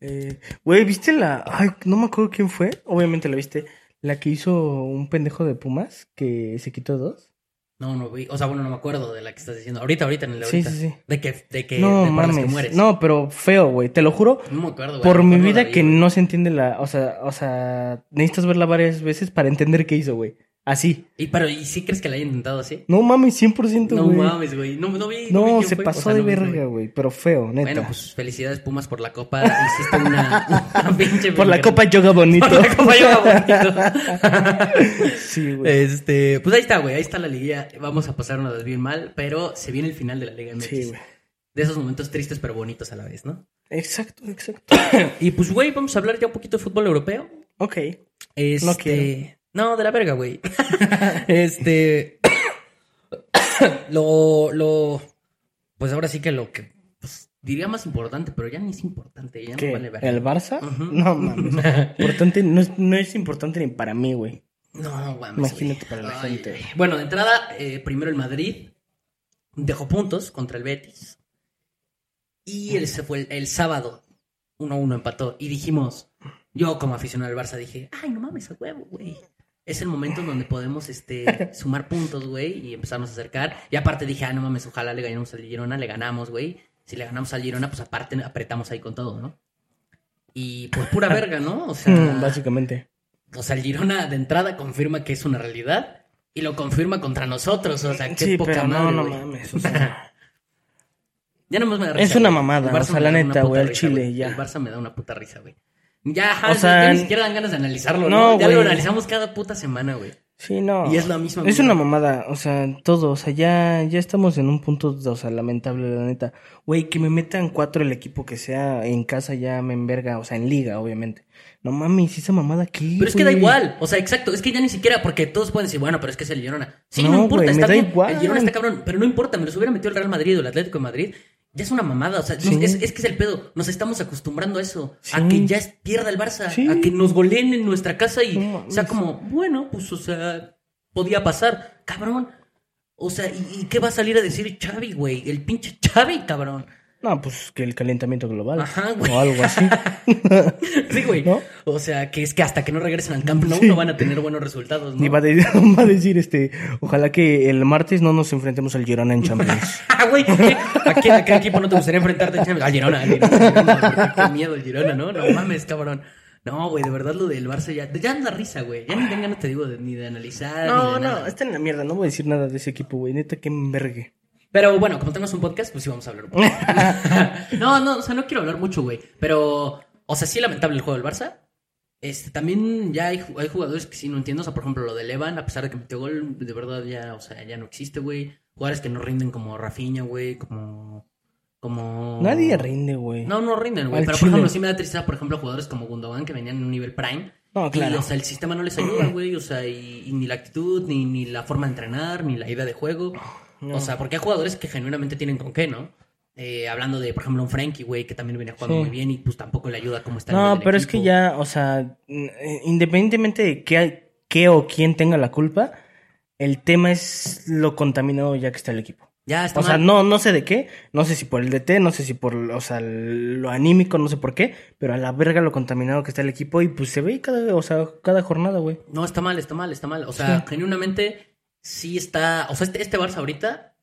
Eh, Güey, ¿viste la...? Ay, no me acuerdo quién fue. Obviamente la viste. La que hizo un pendejo de Pumas que se quitó dos. No, no vi. O sea, bueno, no me acuerdo de la que estás diciendo. Ahorita, ahorita, en el de Sí, ahorita. sí, sí. De que, de que, no de las que mames. mueres. No, pero feo, güey. Te lo juro. No me acuerdo, güey. Por no mi vida que no se entiende la... O sea, o sea, necesitas verla varias veces para entender qué hizo, güey. Así. Y, pero, ¿y sí crees que la haya intentado así? No mames, 100%, No güey. mames, güey. No, no vi. No, se fue. pasó O sea, de no verga, güey. Pero feo, neta. Bueno, pues felicidades Pumas por la copa. Hiciste una, una pinche Por la copa yoga bonito. Por la copa yoga bonito. sí, güey. Este, pues ahí está, güey. Ahí está la liguilla. Vamos a pasarnos bien mal, pero se viene el final de la Liga MX. Sí, güey. de esos momentos tristes pero bonitos a la vez, ¿no? Exacto, exacto. Y pues, güey, vamos a hablar ya un poquito de fútbol europeo. Ok. Este... No quiero. No, de la verga, güey. este. lo, lo. Pues ahora sí que lo que. Pues, diría más importante, pero ya ni es importante. Ya no ¿Qué? vale verga. ¿El Barça? No mames. Importante, no es, no es importante ni para mí, güey. No, mames, Imagínate güey. para la Ay, gente. güey. Bueno, de entrada, eh, primero el Madrid dejó puntos contra el Betis. Y el, se fue el, el sábado 1-1 empató. Y dijimos, yo como aficionado al Barça dije, ay, no mames, a huevo, güey. Es el momento en donde podemos este, sumar puntos, güey, y empezarnos a acercar. Y aparte dije, ah, no mames, ojalá le ganemos al Girona, le ganamos, güey. Si le ganamos al Girona, pues aparte apretamos ahí con todo, ¿no? Y por pura verga, ¿no? O sea, Básicamente. o sea, el Girona de entrada confirma que es una realidad y lo confirma contra nosotros, o sea, qué Sí, poca pero madre, no, no mames. O sea, Ya nomás me da Es risa, una güey. mamada, o sea, la una neta, güey, al Chile, ya. El Barça me da una puta risa, güey. Ya, ajá, O sea, ya ni siquiera dan ganas de analizarlo, no, ¿no? Ya lo analizamos cada puta semana, güey. sí, no. Y es la misma Es una mamada, o sea, todo, o sea, ya, ya estamos en un punto, o sea, lamentable, la neta. Güey, que me metan cuatro el equipo que sea en casa ya me enverga, o sea, en liga, obviamente. No mames, esa mamada aquí. Pero es que da igual, o sea, exacto, es que ya ni siquiera, porque todos pueden decir, bueno, pero es que es el Girona. Sí, no, No, importa, güey, me está da bien, igual. el Girona está cabrón, pero no importa, me los hubiera metido el Real Madrid o el Atlético de Madrid, ya es una mamada, o sea, Sí. es, es que es el pedo, nos estamos acostumbrando a eso, a que ya pierda el Barça, Sí. a que nos goleen en nuestra casa y No mames. sea como, bueno, pues, o sea, podía pasar, cabrón. O sea, ¿y, y qué va a salir a decir Xavi, güey? El pinche Xavi, cabrón. No, pues que el calentamiento global. Ajá, güey. O algo así. Sí, güey. ¿No? O sea, que es que hasta que no regresen al campo no, Sí. no van a tener buenos resultados, ¿no? Y va a, de- va a decir, este, ojalá que el martes no nos enfrentemos al Girona en Champions. Ah, güey, ¿qué? ¿a qué, a qué equipo no te gustaría enfrentarte? Al Girona, al Girona, al Girona, qué miedo el Girona, ¿no? No mames, cabrón. No, güey, de verdad lo del Barça ya, ya da risa, güey. Ya ni tengan, no te digo, de- ni de analizar, no, ni de no, nada. está en la mierda, no voy a decir nada de ese equipo, güey, neta que envergue. Pero bueno, como tenemos un podcast, pues sí vamos a hablar un poco. no, no, o sea, no quiero hablar mucho, güey. Pero, o sea, sí lamentable el juego del Barça. Este, también ya hay, hay jugadores que sí no entiendo. O sea, por ejemplo, lo de Levan, a pesar de que metió gol, de verdad ya, o sea, ya no existe, güey. Jugadores que no rinden como Rafinha, güey, como... Como... Nadie rinde, güey. No, no rinden, güey. Pero, por ejemplo, sí me da tristeza, por ejemplo, jugadores como Gundogan que venían en un nivel prime. No, claro. Y, o sea, el sistema no les ayuda, güey. O sea, y, y ni la actitud, ni, ni la forma de entrenar, ni la idea de juego. No. O sea, porque hay jugadores que genuinamente tienen con qué, ¿no? Eh, hablando de, por ejemplo, un Frankie, güey, que también venía jugando Sí. muy bien y pues tampoco le ayuda como está el No, pero es que ya, o sea, independientemente de qué, qué o quién tenga la culpa, el tema es lo contaminado ya que está el equipo. Ya está O sea, no, no sé de qué, no sé si por el DT, no sé si por, o sea, lo anímico, no sé por qué, pero a la verga lo contaminado que está el equipo y pues se ve cada, o sea, cada jornada, güey. No, está mal, está mal, está mal. O sea, Sí. genuinamente sí está... O sea, este, este Barça ahorita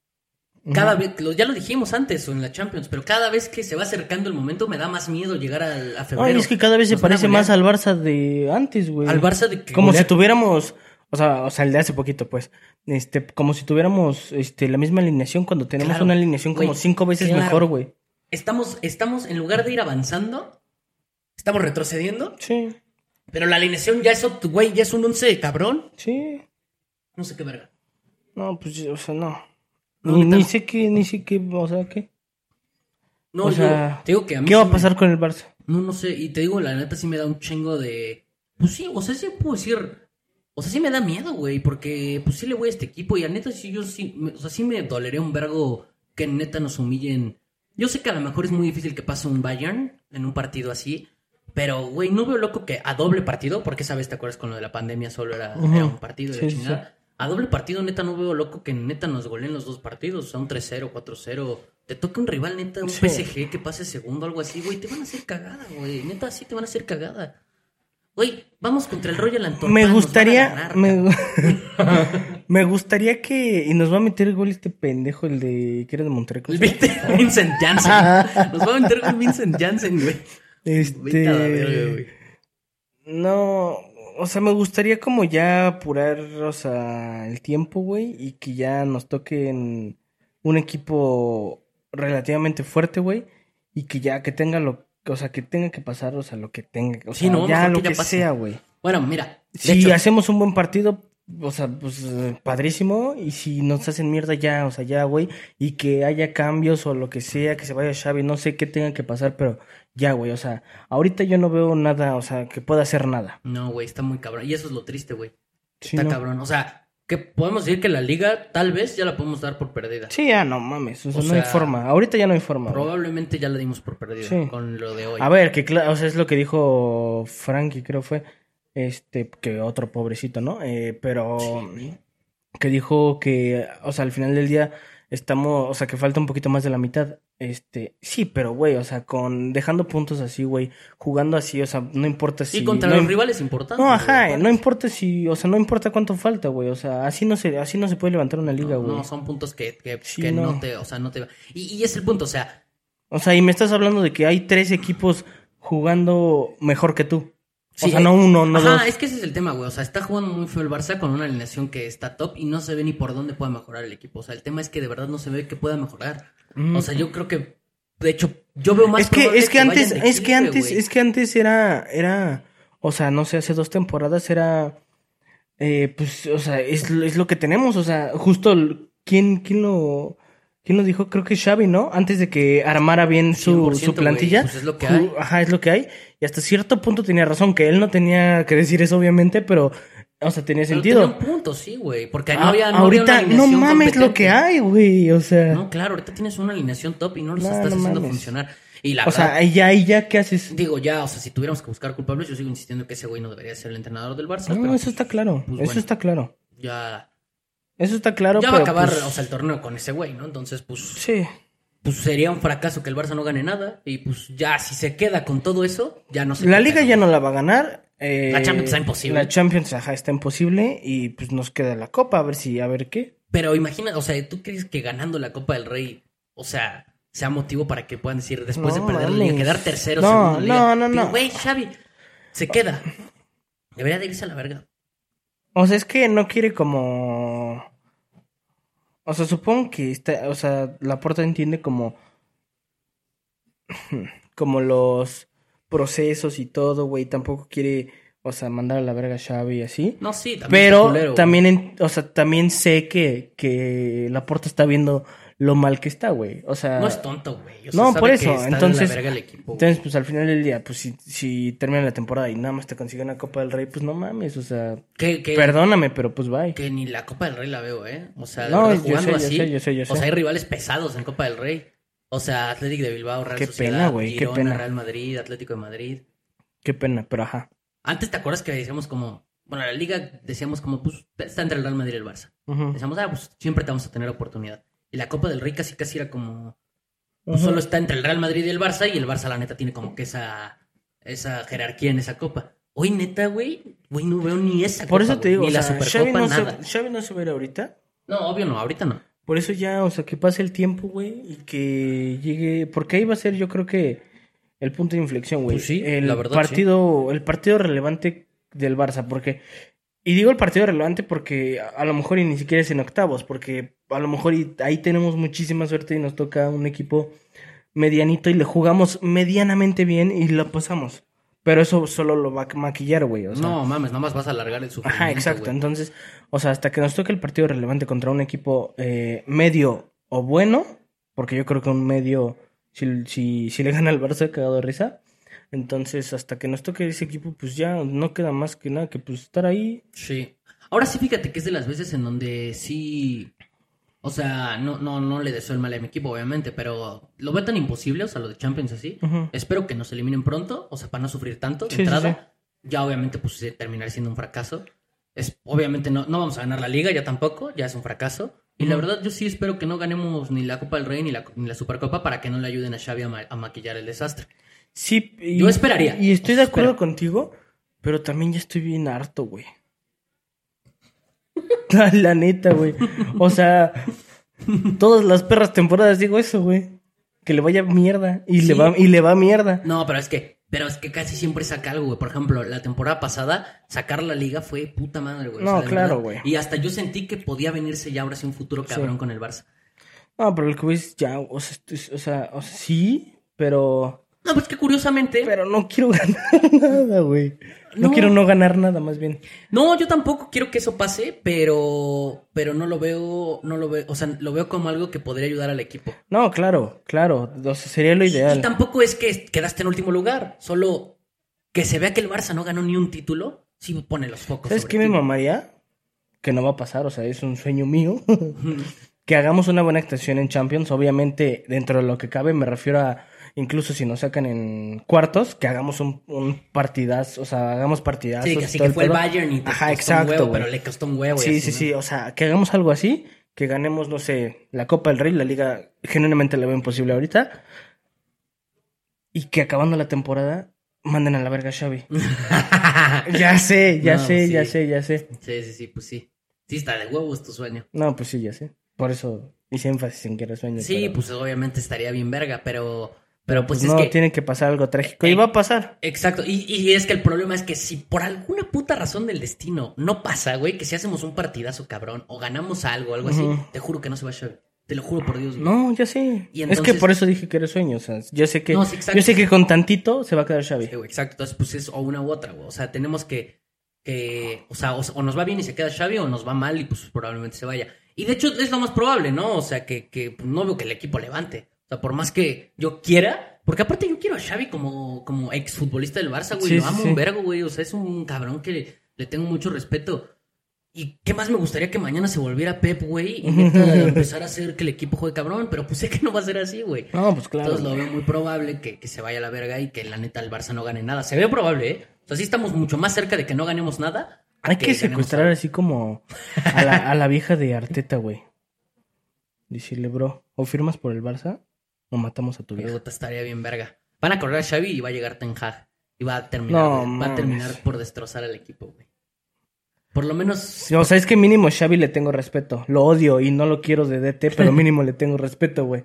Cada vez, ya lo dijimos antes o en la Champions, pero cada vez que se va acercando el momento me da más miedo llegar al- a febrero. Ay, es que cada vez se Nos parece más al Barça de antes, güey. Al Barça de que Como si tuviéramos, o sea, o sea, el de hace poquito, pues, este, como si tuviéramos, este, la misma alineación cuando tenemos Claro. una alineación como cinco veces claro. mejor, güey. Estamos, estamos, en lugar de ir avanzando, estamos retrocediendo, Sí, pero la alineación ya es, güey, ya es un once cabrón. sí. No sé qué verga. No, pues, o sea, no. No, Ni, ni sé qué, ni sé qué, o sea, qué. No, O sea, te digo que a mí ¿Qué va a pasar me- con el Barça? No, no sé, y te digo, la neta sí me da un chingo de... Pues sí, o sea, sí puedo decir... O sea, sí me da miedo, güey, porque pues sí le voy a este equipo y a neta sí yo sí... me- o sea, sí me dolería un vergo que neta nos humillen. Yo sé que a lo mejor es muy difícil que pase un Bayern en un partido así, pero, güey, no veo loco que a doble partido, porque esa vez te acuerdas con lo de la pandemia solo era, era un partido de Sí, sí, chingada. A doble partido, neta, no veo loco que neta nos goleen los dos partidos. O sea, un 3-0, 4-0. Te toca un rival, neta, un Sí. PSG que pase segundo, algo así, güey. Te van a hacer cagada, güey. Neta, sí te van a hacer cagada. Güey, vamos contra el Royal Antwerp. Me gustaría, me, me gustaría que, y nos va a meter gol este pendejo, el de, que era de Monterrey. ¿cómo se llama? Vincent Janssen. Nos va a meter con Vincent Janssen, güey. Este, güey. no, o sea, me gustaría como ya apurar, o sea, el tiempo, güey, y que ya nos toquen un equipo relativamente fuerte, güey, y que ya que tenga lo, o sea, que tenga que pasar, o sea, lo que tenga, o Sí, sea, no, ya lo que ya que pase. sea, güey. Bueno, mira. Si hecho, hacemos un buen partido, o sea, pues padrísimo. Y si nos hacen mierda ya, o sea, ya, güey. Y que haya cambios o lo que sea, que se vaya Xavi, no sé qué tenga que pasar, pero ya, güey. O sea, ahorita yo no veo nada, o sea, que pueda hacer nada. No, güey, está muy cabrón. Y eso es lo triste, güey. Sí, Está no. cabrón. O sea, que podemos decir que la liga tal vez ya la podemos dar por perdida. Sí, ya no mames. O sea, O no hay sea, forma. Ahorita ya no hay forma. güey. Probablemente ya la dimos por perdida Sí. con lo de hoy. A ver, que claro, o sea, es lo que dijo Frankie, creo fue. Este, que otro pobrecito, ¿no? Eh, pero. Sí. que dijo que, o sea, al final del día estamos, o sea, que falta un poquito más de la mitad. Este, sí, pero güey, o sea, con dejando puntos así, güey, jugando así, o sea, no importa si Y contra no los rivales importantes. No, ajá, no importa si, o sea, no importa cuánto falta, güey, o sea, así no se así no se puede levantar una liga, No, güey. no, son puntos que, que, Sí, que no. no. te, o sea, no te y, y es el punto, o sea, O sea, y me estás hablando de que hay tres equipos jugando mejor que tú. Sí, o sea, eh, no uno, no ajá, dos. es que ese es el tema, güey. O sea, está jugando muy feo el Barça con una alineación que está top y no se ve ni por dónde pueda mejorar el equipo. O sea, el tema es que de verdad no se ve que pueda mejorar. Mm. O sea, yo creo que, de hecho, yo veo más es que es que antes es que antes es que antes era era o sea no sé hace dos temporadas era eh, pues o sea es, es lo que tenemos o sea justo quién quién lo quién lo dijo creo que Xavi no antes de que armara bien su, 100%, su plantilla pues es lo que hay. ajá es lo que hay y hasta cierto punto tenía razón que él no tenía que decir eso obviamente pero o sea tenía Pero sentido tenía un punto, sí, güey. Porque no Ah, había, no había una ahorita no mames lo que hay güey o sea No, claro, ahorita tienes una alineación top y no los estás no haciendo mames. funcionar. Y la o sea ahí ya ahí ya qué haces digo ya, o sea, si tuviéramos que buscar culpables, yo sigo insistiendo que ese güey no debería ser el entrenador del Barça. no pero eso está claro pues, eso bueno. está claro ya, eso está claro ya va a acabar, pues, o sea, el torneo con ese güey, ¿no? Entonces, pues, sí pues sería un fracaso que el Barça no gane nada. Y pues ya, si se queda con todo eso, ya no se La liga ya no la va a ganar. eh, La Champions está imposible. La Champions ajá, está imposible y pues nos queda la Copa a ver si a ver qué. Pero imagina, o sea, ¿tú crees que ganando la Copa del Rey, o sea, sea motivo para que puedan decir después No, de perder la liga, quedar tercero, No, segundo no, no, no. Güey, Xavi, se queda. Debería de irse a la verga. O sea, es que no quiere como o sea, supongo que está, o sea, la Porta entiende como como los procesos y todo, güey, tampoco quiere, o sea, mandar a la verga a Xavi y así. No, sí, también. Pero culero, también, en- o sea, también sé que, que la Porta está viendo lo mal que está, güey. O sea, No es tonto, güey. O sea, No, sabe por que eso, la entonces- verga el equipo, güey. Entonces, pues al final del día, pues si, si termina la temporada y nada más te consigue una Copa del Rey, pues no mames, o sea, Que, que- perdóname, pero pues bye. que ni la Copa del Rey la veo, ¿eh? O sea, No, verdad, yo jugando sé, yo así. sé, yo sé, yo O sé. sea, hay rivales pesados en Copa del Rey. O sea, Atlético de Bilbao, Real Qué Sociedad, pena, güey, qué Girona, pena. Real Madrid, Atlético de Madrid. Qué pena, pero ajá. Antes te acuerdas que decíamos como, bueno, la liga decíamos como, pues, está entre el Real Madrid y el Barça. Decíamos, ah, pues siempre te vamos a tener oportunidad. Y la Copa del Rey casi casi era como, Ujú. solo está entre el Real Madrid y el Barça y el Barça la neta tiene como que esa, esa jerarquía en esa Copa. Hoy neta, güey, güey, no veo ni esa Por Copa, eso te güey, digo, ni o la sea, Supercopa, Xavi no, nada. se, Xavi no se va a ir ahorita. No, obvio no, ahorita no. Por eso ya, o sea, que pase el tiempo, güey, y que llegue, porque ahí va a ser, yo creo que el punto de inflexión, güey. Pues sí, el la verdad, partido, el partido relevante del Barça, porque y digo el partido relevante porque a, a lo mejor y ni siquiera es en octavos, porque a lo mejor y ahí tenemos muchísima suerte y nos toca un equipo medianito y le jugamos medianamente bien y lo pasamos. Pero eso solo lo va a maquillar, güey. O sea, no, mames, nada más vas a alargar el sufrimiento. Ajá, exacto. güey. Entonces, o sea, hasta que nos toque el partido relevante contra un equipo eh, medio o bueno, porque yo creo que un medio, si, si, si le gana al Barça, cagado de risa. Entonces, hasta que nos toque ese equipo, pues ya no queda más que nada que pues estar ahí. Sí. Ahora sí, fíjate que es de las veces en donde sí. O sea, no, no, no le deseo el mal a mi equipo, obviamente, pero lo veo tan imposible, o sea, lo de Champions así. Espero que nos eliminen pronto, o sea, para no sufrir tanto de Sí, sí, entrada. Ya obviamente, pues terminar siendo un fracaso. Es, obviamente no, no vamos a ganar la liga, ya tampoco, ya es un fracaso. Y la verdad, yo sí espero que no ganemos ni la Copa del Rey ni la, ni la Supercopa para que no le ayuden a Xavi a, ma- a maquillar el desastre. Sí, y, Yo esperaría. Y estoy de acuerdo Espero. contigo, pero también ya estoy bien harto, güey. Ah, la neta, güey. O sea, todas las perras temporadas digo eso, güey. Que le vaya mierda. Y, le va, y le va mierda. No, pero es que, pero es que casi siempre saca algo, güey. Por ejemplo, la temporada pasada, sacar la liga fue puta madre, güey. O No, claro, güey. Y hasta yo sentí que podía venirse ya ahora sí un futuro cabrón Sí. con el Barça. No, pero el que ves ya, o sea, o sea, o sea, sí, pero. No, pues que curiosamente. Pero no quiero ganar nada, güey. No, No. quiero no ganar nada, más bien. No, yo tampoco quiero que eso pase, pero. Pero no lo veo. No lo veo. O sea, lo veo como algo que podría ayudar al equipo. No, claro, claro. O sea, sería lo Y ideal. tampoco es que quedaste en último lugar. Solo que se vea que el Barça no ganó ni un título. Sí pone los focos. ¿Sabes qué me mamaría? Que no va a pasar, o sea, es un sueño mío. que hagamos una buena actuación en Champions. Obviamente, dentro de lo que cabe, me refiero a incluso si nos sacan en cuartos, que hagamos un, un partidazo, o sea, hagamos partidazos. Sí, que así que fue el. Bayern y te Ajá, costó un exacto, huevo, güey. pero le costó un huevo. y Sí, así, sí, ¿no? sí, o sea, que hagamos algo así que ganemos, no sé, la Copa del Rey, la liga genuinamente la veo imposible ahorita. Y que acabando la temporada manden a la verga a Xavi. ya sé, ya No, sé, sí. ya sé, ya sé. Sí, sí, sí, pues sí. Sí, está de huevos tu sueño. No, pues sí, ya sé. Por eso hice énfasis en que era sueño. Sí, pero- pues obviamente estaría bien verga, pero, pero pues, pues es no, que... tiene que pasar algo trágico. Y va a pasar. Exacto, y, y es que el problema es que si por alguna puta razón del destino no pasa, güey, que si hacemos un partidazo cabrón o ganamos algo, algo así, te juro que no se va a Xavi. Te lo juro por Dios, güey. No, ya sé. Y Es que por eso dije que era sueño. O sea, yo sé que, No, sí, exacto. yo sé que con tantito se va a quedar Xavi. Sí, güey, exacto. Entonces, pues es o una u otra, güey. O sea, tenemos que, que o sea, o, o nos va bien y se queda Xavi o nos va mal y pues probablemente se vaya. Y de hecho es lo más probable, ¿no? O sea, que, que pues, no veo que el equipo levante. O sea, por más que yo quiera, porque aparte yo quiero a Xavi como, como exfutbolista del Barça, güey. Sí, lo amo sí. un vergo, güey. O sea, es un cabrón que le, le tengo mucho respeto. ¿Y qué más me gustaría que mañana se volviera Pep, güey? Y empezar a hacer que el equipo juegue cabrón. Pero pues sé que no va a ser así, güey. No, pues claro. Entonces lo veo muy probable que, que se vaya a la verga y que la neta el Barça no gane nada. Se ve probable, ¿eh? O sea, sí estamos mucho más cerca de que no ganemos nada. Hay que secuestrar algo. así como a la, a la vieja de Arteta, güey. Decirle, bro, o firmas por el Barça o matamos a tu vieja. Puta, estaría bien verga. Van a correr a Xavi y va a llegar Ten Hag. Y va a terminar, No, va a terminar por destrozar al equipo, güey. Por lo menos... Sí, O sea, es que mínimo Xavi le tengo respeto. Lo odio y no lo quiero de DT, pero mínimo le tengo respeto, güey.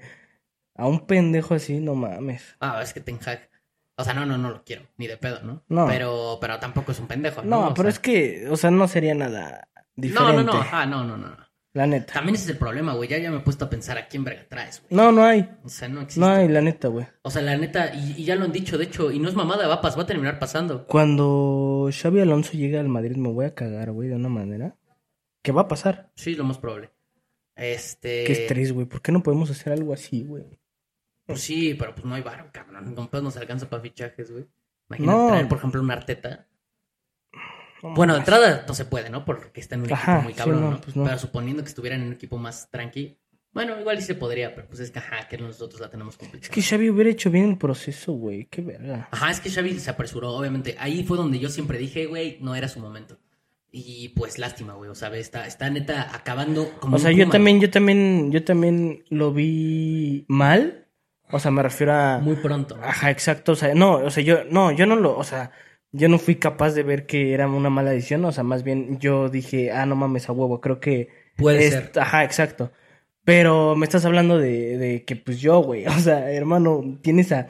A un pendejo así, no mames. Ah, es que Ten Hag... O sea, no, no, no lo quiero. Ni de pedo, ¿no? No. Pero, pero tampoco es un pendejo, ¿no? No, O pero sea, es que, o sea, no sería nada diferente. No, no, no. Ah, no, no, no. La neta. También ese es el problema, güey. Ya, ya me he puesto a pensar a quién verga traes, güey. No, no hay. O sea, no existe. No hay, la neta, güey. O sea, la neta, y, y ya lo han dicho, de hecho, y no es mamada, va, a va a terminar pasando. Cuando Xavi Alonso llegue al Madrid me voy a cagar, güey, de una manera. ¿Qué va a pasar? Sí, lo más probable. Este. Qué estrés, güey. ¿Por qué no podemos hacer algo así, güey? Pues sí, pero pues no hay varo, cabrón. Con nos alcanza para fichajes, güey. Imagínate No. traer, por ejemplo, un Arteta. No Bueno, de entrada no se puede, ¿no? Porque está en un Ajá, equipo muy sí, cabrón, no, ¿no? pues no. Pero suponiendo que estuviera en un equipo más tranqui. Bueno, igual sí se podría, pero pues es que, ajá, que nosotros la tenemos complicada. Es que Xavi hubiera hecho bien el proceso, güey. Qué verga. Ajá, es que Xavi se apresuró, obviamente. Ahí fue donde yo siempre dije, güey, no era su momento. Y pues lástima, güey. O sea, está, está neta acabando como O un sea, yo Koeman. también, yo también, yo también lo vi mal. O sea, me refiero a. Muy pronto. ¿no? Ajá, exacto. O sea, no, o sea, yo, no, yo no lo, o sea, yo no fui capaz de ver que era una mala decisión. O sea, más bien yo dije, ah, no mames a huevo, creo que. Puede es- ser. Ajá, exacto. Pero me estás hablando de, de que, pues yo, güey, o sea, hermano, tienes a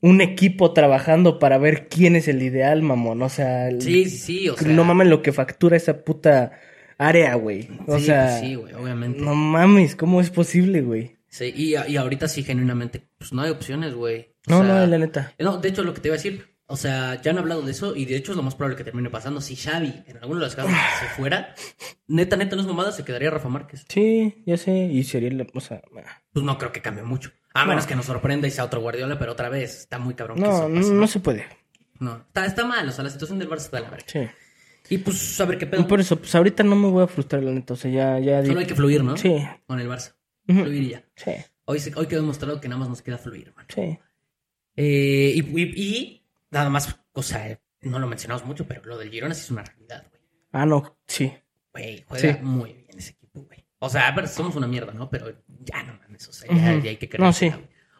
un equipo trabajando para ver quién es el ideal, mamón. O sea, Sí, sí. O sea, no mames lo que factura esa puta área, güey. O sí, sea, pues sí, güey, obviamente. no mames, ¿cómo es posible, güey? Sí, y, y ahorita sí, genuinamente, pues no hay opciones, güey. No, sea, no, la neta. No, de hecho, lo que te iba a decir, o sea, ya han hablado de eso y de hecho es lo más probable que termine pasando. Si Xavi en alguno de los casos se fuera, neta, neta, no es mamada, se quedaría Rafa Márquez. Sí, ya sé, y sería, la- o sea, Pues no creo que cambie mucho. A menos que nos sorprenda y sea otro Guardiola, pero otra vez, está muy cabrón que no, eso no, pase, no se puede. No, está, está mal, o sea, la situación del Barça está de la verga. Sí. Y pues, a ver qué pedo. Por eso, pues ahorita no me voy a frustrar, la neta, o sea, ya, ya. Solo hay que fluir, ¿no? Sí, Con el Barça. Ujú. Fluir y ya. sí, Hoy, se- hoy quedó demostrado que nada más nos queda fluir, man. sí. Eh, y, y- y nada más, o sea, no lo mencionamos mucho, pero lo del Girona sí es una realidad, güey. Ah, no, sí. Güey, juega Sí. muy bien ese equipo, güey. O sea, a ver, somos una mierda, ¿no? Pero ya no mames, o sea, ya, hay que creer. No, sí.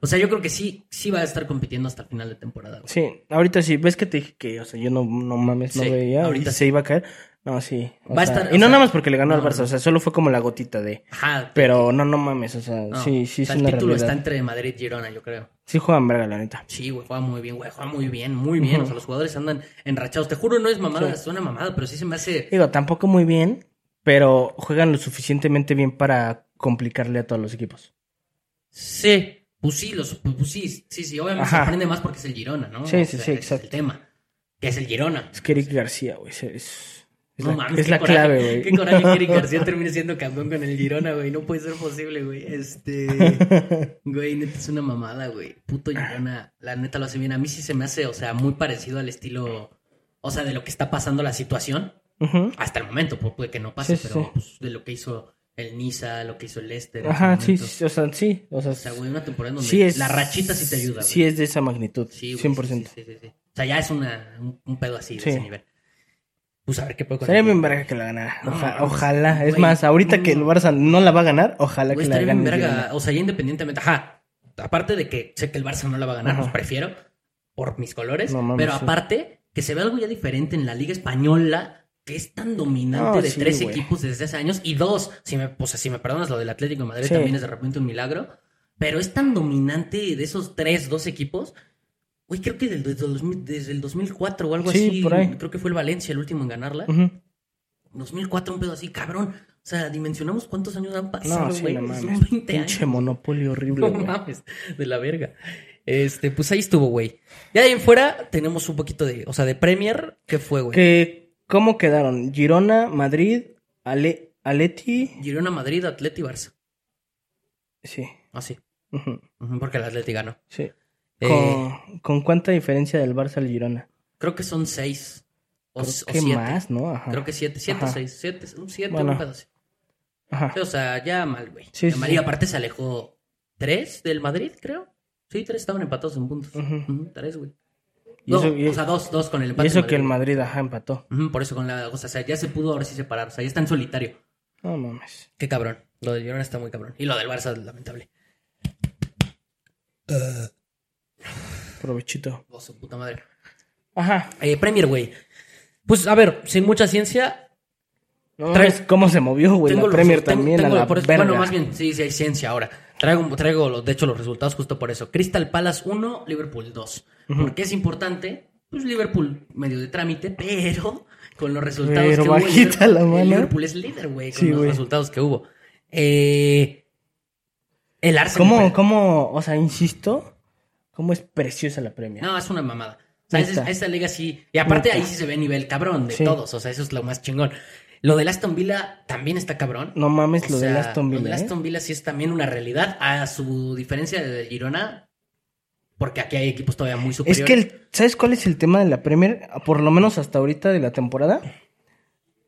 O sea, yo creo que sí, sí va a estar compitiendo hasta el final de temporada, güey. Sí, ahorita sí. ¿Ves que te dije que, o sea, yo no, no mames, no Sí, veía? ahorita se iba a caer. No, sí. o Va a estar, y no sea, nada más porque le ganó al Barça, o sea, solo fue como la gotita de. Ajá. Pero no, no mames, o sea, no. sí, sí O sea, es el una título realidad. está entre Madrid y Girona, yo creo. Sí juegan verga, la neta. Sí, güey, juega muy bien, güey, juega muy bien, muy bien. O sea, los jugadores andan enrachados. Te juro, no es mamada, Sí. suena mamada, pero sí se me hace. Digo, tampoco muy bien, pero juegan lo suficientemente bien para complicarle a todos los equipos. Sí, pues sí, los, pues sí, sí, sí, obviamente Ajá. se aprende más porque es el Girona, ¿no? Sí, sí, sí, exacto. Es el tema, que es el Girona. Es que Eric García, güey, es, es, No la, mames, es la coraje- clave, güey. Qué coraje que Eric García termine siendo campeón con el Girona, güey. No puede ser posible, güey. Este. Güey, neta es una mamada, güey. Puto Girona, la neta lo hace bien. A mí sí se me hace, o sea, muy parecido al estilo. O sea, de lo que está pasando la situación. Hasta el momento, pues, puede que no pase, Sí, pero sí. pues, de lo que hizo el Niza, lo que hizo el Leicester. Ajá, sí, o sea, sí, o sea, O sea, güey, una temporada donde sí es, la rachita sí te ayuda, güey. Sí es de esa magnitud, Sí, güey, 100%. Sí, sí, sí, sí. O sea, ya es una, un, un pedo así de ese nivel. Pues a ver qué puede con Sería bien verga que la ganara. Oja- ojalá. Es más, ahorita que el. Barça no la va a ganar, ojalá Güey, que la gane. verga. O sea, ya independientemente, ajá. Aparte de que sé que el Barça no la va a ganar, Ajá. pues prefiero por mis colores. No mames, pero sí. aparte, que se ve algo ya diferente en la Liga Española, que es tan dominante No, de sí, tres güey. equipos desde hace años. Y dos, si me, pues, si me perdonas, lo del Atlético de Madrid Sí. también es de repente un milagro. Pero es tan dominante de esos tres, dos equipos. Güey, creo que desde, el 2000 desde el 2004 o algo Sí, así. por ahí. Creo que fue el Valencia el último en ganarla. Ujú. 2004, un pedo así, cabrón. O sea, dimensionamos cuántos años han pasado, No, sí, güey. no Son mames. 20 Pinche años. monopolio horrible, No güey. mames, de la verga. Este, pues ahí estuvo, güey. Ya ahí en fuera tenemos un poquito de, o sea, de Premier, ¿qué fue, güey? Que, ¿Cómo quedaron? Girona, Madrid, Ale, Aleti. Girona, Madrid, Atleti, Barça. Sí. Así. ujú, Porque el Atleti ganó. Sí. Eh, ¿Con, ¿Con cuánta diferencia del Barça al Girona? Creo que son seis. O, Creo o que siete. más, ¿no? Ajá. Creo que siete, siete Ajá. seis. Siete, un siete, Bueno. un pedo así. Ajá. O sea, ya mal, güey. Sí, sí. aparte se alejó tres del Madrid, creo. Sí, tres estaban empatados en puntos. Ujú, tres, güey. Y No, eso- y- o sea, dos, dos con el Y empate. eso del que el Madrid. Ajá, empató. Por eso con la. O sea, ya se pudo ahora sí separar. O sea, ya está en solitario. No mames. Qué cabrón. Lo del Girona está muy cabrón. Y lo del Barça, lamentable. Provechito. Oh, su puta madre. Ajá. Eh, Premier, güey. Pues a ver, sin mucha ciencia. No, Trae- mames, ¿Cómo se movió, güey? La los- Premier tengo- también tengo- a la por eso- verga. Bueno, más bien, sí, sí hay ciencia ahora. Traigo, traigo los- de hecho, los resultados justo por eso. Crystal Palace 1, Liverpool 2. Ujú. ¿Por qué es importante? Pues Liverpool medio de trámite, pero con los resultados Pero que hubo. bajita Liverpool- la mano. Liverpool es líder, güey, con Sí, los resultados que hubo. Eh, el Arsenal. ¿Cómo, cómo, o sea, insisto, cómo es preciosa la Premier? No, es una mamada. O sea, Neta. esa, esa liga sí. Y aparte Neta. ahí sí se ve nivel cabrón de Sí. todos. O sea, eso es lo más chingón. Lo del Aston Villa también está cabrón. No mames O lo del sea, Aston Lo Villa, del ¿eh? Aston Villa sí es también una realidad. A su diferencia de Girona. Porque aquí hay equipos todavía muy Es superiores. que, el- ¿sabes cuál es el tema de la Premier? Por lo menos hasta ahorita de la temporada.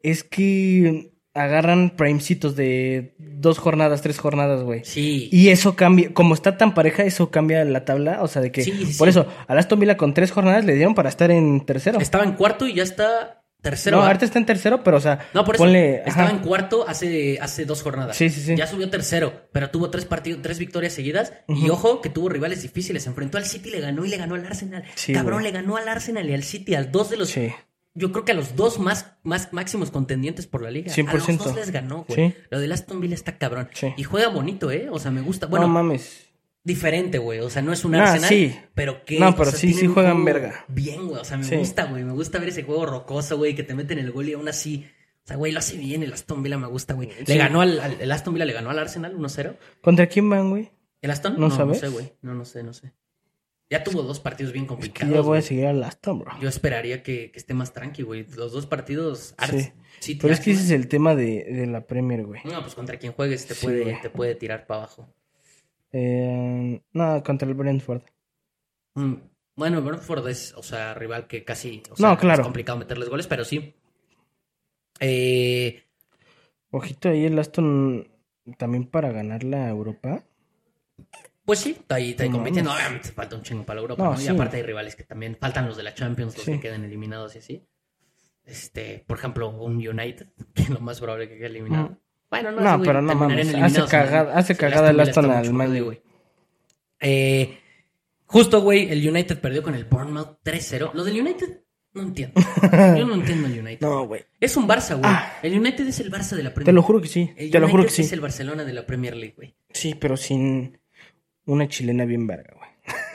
Es que agarran primecitos de dos jornadas, tres jornadas, güey. Sí. Y eso cambia, como está tan pareja, eso cambia la tabla. O sea, de que. Sí, por sí. eso, al Aston Villa con tres jornadas le dieron para estar en tercero. Estaba en cuarto y ya está tercero. no, ahorita está en tercero, pero o sea, No, por eso. ponle. estaba ajá. en cuarto hace, hace dos jornadas. Sí, sí, sí. Ya subió tercero, pero tuvo tres partidos, tres victorias seguidas. Y ojo que tuvo rivales difíciles. Enfrentó al City, le ganó y le ganó al Arsenal. Sí, Cabrón, le ganó al Arsenal y al City, a dos de los. Sí. Yo creo que a los dos más, más máximos contendientes por la liga. A 100%. los dos les ganó, güey. Sí. Lo del Aston Villa está cabrón. Sí. Y juega bonito, ¿eh? O sea, me gusta. Bueno, no mames. diferente, güey. O sea, no es un Nah, Arsenal. sí. Pero que. No, o pero sea, sí, sí juegan verga. Bien, güey. O sea, me gusta, güey. Me gusta ver ese juego rocoso, güey, que te meten el gol y aún así. O sea, güey, lo hace bien el Aston Villa, me gusta, güey. Le ganó al, al- el Aston Villa le ganó al Arsenal 1-0. ¿Contra quién van, güey? ¿El Aston? ¿No no, sabes? No sé, güey. No, no sé, no sé. Ya tuvo dos partidos bien Es que complicados. ya voy a seguir al Aston, bro. Yo esperaría que, que esté más tranqui, güey. Los dos partidos. Ars- Sí. Pero es que ese es el tema de, de la Premier, güey. No, pues contra quien juegues te, Sí, puede, güey. te puede tirar para abajo. Eh, no, contra el Brentford. Mm, Bueno, Brentford es, o sea, rival que casi. O No, sea, claro. Es complicado meterles goles, pero sí. Eh, Ojito ahí el Aston también para ganar la Europa. Pues sí, está ahí, está ahí No compitiendo. Obviamente falta un chingo para la Europa, No, ¿no? Y sí. aparte hay rivales que también faltan los de la Champions, los Sí. que queden eliminados y así. Este, por ejemplo, un United, que es lo más probable que quede eliminado. Mm. Bueno, no, No, güey pero no mames, hace cagada- el Aston al U. güey. Eh, justo, güey, el United perdió con el Bournemouth 3-0. Lo del United, no entiendo. Yo no entiendo el United. No, güey. Es un Barça, güey. Ah. El United es el Barça de la Premier Te lo juro que sí. El Te lo United juro que sí. es el Barcelona de la Premier League, güey. Sí, pero sin una chilena bien verga, güey.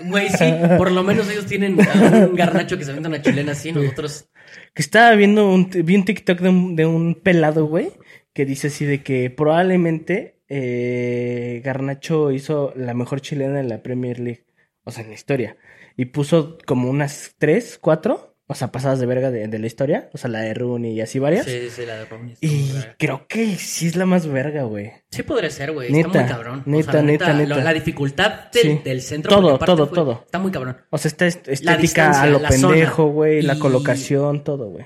Güey, sí, por lo menos ellos tienen a un garnacho que se vende una chilena así, nosotros... Que estaba viendo un, vi un TikTok de un, de un pelado, güey, que dice así de que probablemente eh, Garnacho hizo la mejor chilena en la Premier League, o sea, en la historia. Y puso como unas tres, cuatro, o sea, pasadas de verga de, de la historia, o sea, la de Rooney y así varias. Sí, sí, la de Rooney Y creo que sí es la más verga, güey. Sí podría ser, güey. Neta, está muy cabrón. O neta, sea, la neta, lo- neta. La dificultad del, Sí. del centro. Todo, todo, fue- todo. Está muy cabrón. O sea, está estética a lo pendejo, güey, la colocación, todo, güey.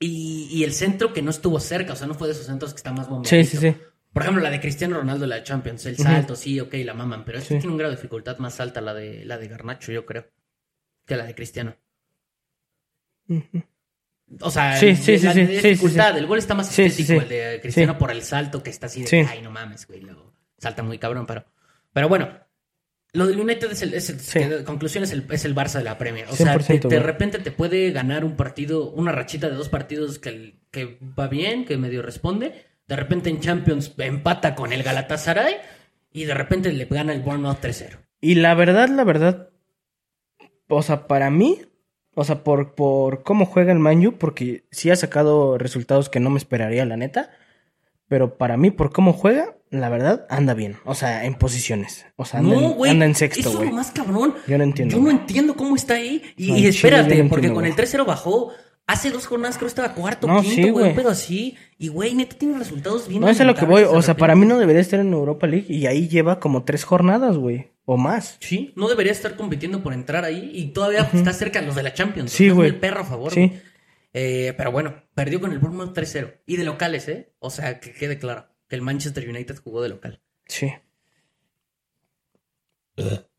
Y, y el centro que no estuvo cerca, o sea, no fue de esos centros que está más Sí, bombeadito. sí, sí. Por ejemplo, la de Cristiano Ronaldo, la de Champions, el salto, sí, ok, la maman, pero este Sí. tiene un grado de dificultad más alta, la de, la de Garnacho, yo creo, que la de Cristiano. O sea, Sí, la sí, dificultad, el gol está más estético, el de Cristiano por el salto que está así de, ay, no mames, güey, luego salta muy cabrón, pero, pero bueno, lo del United es el, es el- conclusión es el, es el Barça de la Premier, o sea, 100%, de, repente te puede ganar un partido, una rachita de dos partidos que, que va bien, que medio responde, de repente en Champions empata con el Galatasaray y de repente le gana el Bournemouth 3-0. Y la verdad, la verdad, o sea, para mí, o sea, por, por cómo juega el Manju, porque sí ha sacado resultados que no me esperaría, la neta. Pero para mí, por cómo juega, la verdad, anda bien. O sea, en posiciones. O sea, anda, No, en, anda en Eso sexto, es lo más cabrón. Yo no entiendo, Yo no entiendo cómo está ahí. Y, espérate, no porque entiendo, con el güey. 3-0 bajó. Hace dos jornadas creo que estaba cuarto, No, quinto, sí, güey. Un pedo así. Y, güey, neta tiene resultados bien No es a lo que voy. O sea, para mí no debería estar en Europa League. Y ahí lleva como tres jornadas, güey. O más. Sí, no debería estar compitiendo por entrar ahí. Y todavía está cerca de los de la Champions. Sí, güey. el perro, a favor. Sí. Eh, pero bueno, perdió con el Bournemouth 3-0. Y de locales, ¿eh? O sea, que quede claro. Que el Manchester United jugó de local. Sí.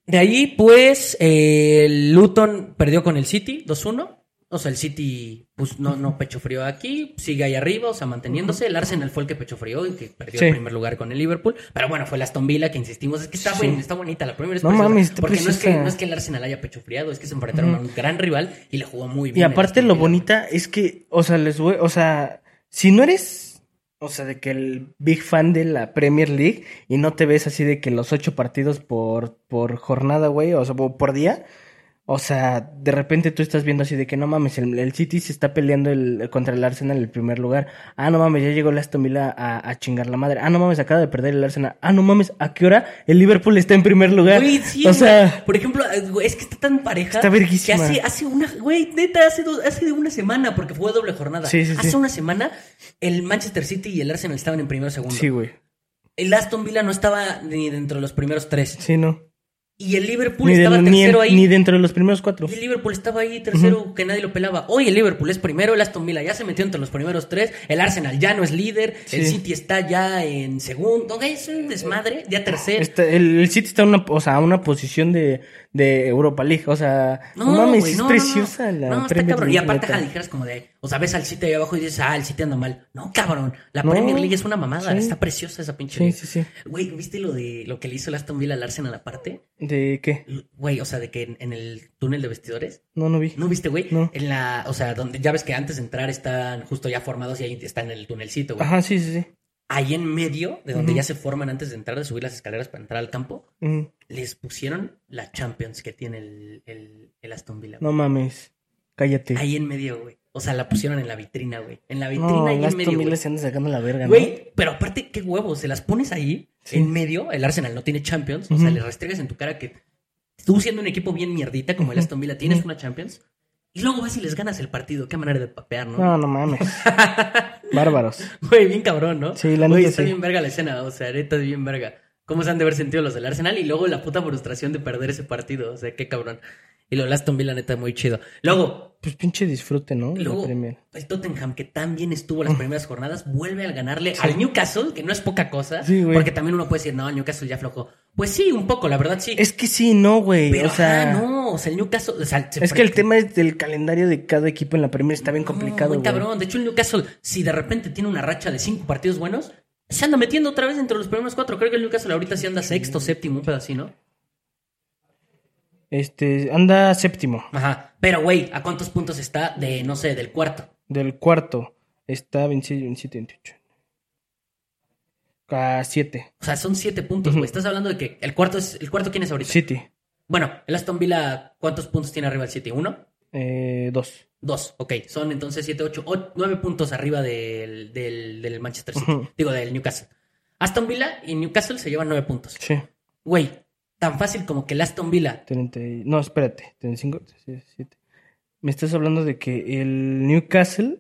De ahí, pues, eh, el Luton perdió con el City 2-1. O sea, el City, pues, no, no pecho frío aquí, sigue ahí arriba, o sea, manteniéndose. El Arsenal fue el que pecho frío y que perdió Sí. el primer lugar con el Liverpool. Pero bueno, fue el Aston Villa que insistimos. Es que está, Sí. buen- está bonita la primera. No mames, Porque no es, que, no es que el Arsenal haya pecho friado, es que se enfrentaron a un gran rival y le jugó muy Y bien. el aparte lo bonita es que, o sea, les voy, o sea, si no eres, o sea, de que el big fan de la Premier League y no te ves así de que los ocho partidos por, por jornada, güey, o sea, por día, o sea, de repente tú estás viendo así de que no mames, el, el City se está peleando el, contra el Arsenal en el primer lugar. Ah, no mames, ya llegó el Aston Villa a, a chingar la madre. Ah, no mames, acaba de perder el Arsenal. Ah, no mames, ¿a qué hora el Liverpool está en primer lugar? Güey, sí, o sea, por ejemplo, eh, es que está tan pareja. Está verguísima. Que hace, hace una, güey, neta, hace, dos- hace una semana, porque fue doble jornada. Sí, sí, hace sí. una semana, el Manchester City y el Arsenal estaban en primero o segundo. sí, güey. El Aston Villa no estaba ni dentro de los primeros tres. Sí, no. Y el Liverpool Ni, de- estaba ni, en- tercero ahí. ni dentro de los primeros cuatro. Y el Liverpool estaba ahí tercero, que nadie lo pelaba. Hoy el Liverpool es primero, el Aston Villa ya se metió entre los primeros tres, el Arsenal ya no es líder, el. City está ya en segundo, es un desmadre, ya tercero. Está- el, el City está en una, o sea, una posición de, de Europa League. O sea, no, mames, güey, es no, no, preciosa no. la No, está Premier cabrón. Y aparte, dijeras como de, o sea, ves al City ahí abajo y dices, ah, el City anda mal. No, cabrón, la No. Premier League es una mamada, Sí. está preciosa esa pinche Sí, liga. sí, sí. Güey, ¿viste lo de lo que le hizo el Aston Villa al Arsenal aparte? ¿De qué? Güey, o sea, de que en, en el túnel de vestidores. No, no vi. ¿No viste, güey? No. En la, o sea, donde ya ves que antes de entrar están justo ya formados y ahí están en el tunelcito, güey. Ajá, sí, sí, sí. Ahí en medio, de donde ya se forman antes de entrar, de subir las escaleras para entrar al campo, les pusieron la Champions que tiene el, el, el Aston Villa. No mames. Cállate. Ahí en medio, güey. O sea, la pusieron en la vitrina, güey. En la vitrina no, ahí en medio, Villa güey. sacando la verga, ¿no? Güey, pero aparte, qué huevos, se las pones ahí, Sí. en medio, el Arsenal no tiene Champions, o sea, le restregas en tu cara que tú siendo un equipo bien mierdita como el. Aston Villa tienes una Champions, y luego vas y les ganas el partido, qué manera de papear, ¿no? No, no mames. Bárbaros. Güey, bien cabrón, ¿no? Sí, la Güey, neta está sí. bien verga la escena, o sea, neta es bien verga. ¿Cómo se han de haber sentido los del Arsenal? Y luego la puta frustración de perder ese partido, o sea, qué cabrón. Y lo Aston Villa, neta, muy chido. Luego, Pues pinche disfrute, ¿no? Luego, el Tottenham, que tan bien estuvo las primeras jornadas, vuelve a ganarle al Newcastle, que no es poca cosa. Sí, güey. porque también uno puede decir, no, el Newcastle ya aflojó. Pues sí, un poco, la verdad sí. Es que sí, no, güey. pero, o sea, ajá, no, o sea, el Newcastle. o sea, se es que el tema es del calendario de cada equipo en la Premier está bien No, complicado, muy güey. cabrón. De hecho, el Newcastle, si de repente tiene una racha de cinco partidos buenos, se anda metiendo otra vez entre los primeros cuatro. Creo que el Newcastle ahorita sí anda sexto, séptimo, un pedo así, ¿no? Este, anda séptimo. Ajá. Pero, güey, ¿a cuántos puntos está de, no sé, del cuarto? Del cuarto está 26, 27, 28. A 7. O sea, son siete puntos, güey. Estás hablando de que el cuarto es. ¿El cuarto quién es ahorita? City. Bueno, el Aston Villa, ¿cuántos puntos tiene arriba el City? ¿Uno? Eh, 2. Dos, ok. Son entonces siete, ocho, o- nueve puntos arriba del, del, del Manchester City. Digo, del Newcastle. Aston Villa y Newcastle se llevan nueve puntos. Sí. Güey, tan fácil como que el Aston Villa. 30, y- no, espérate. 35, 37. Me estás hablando de que el Newcastle,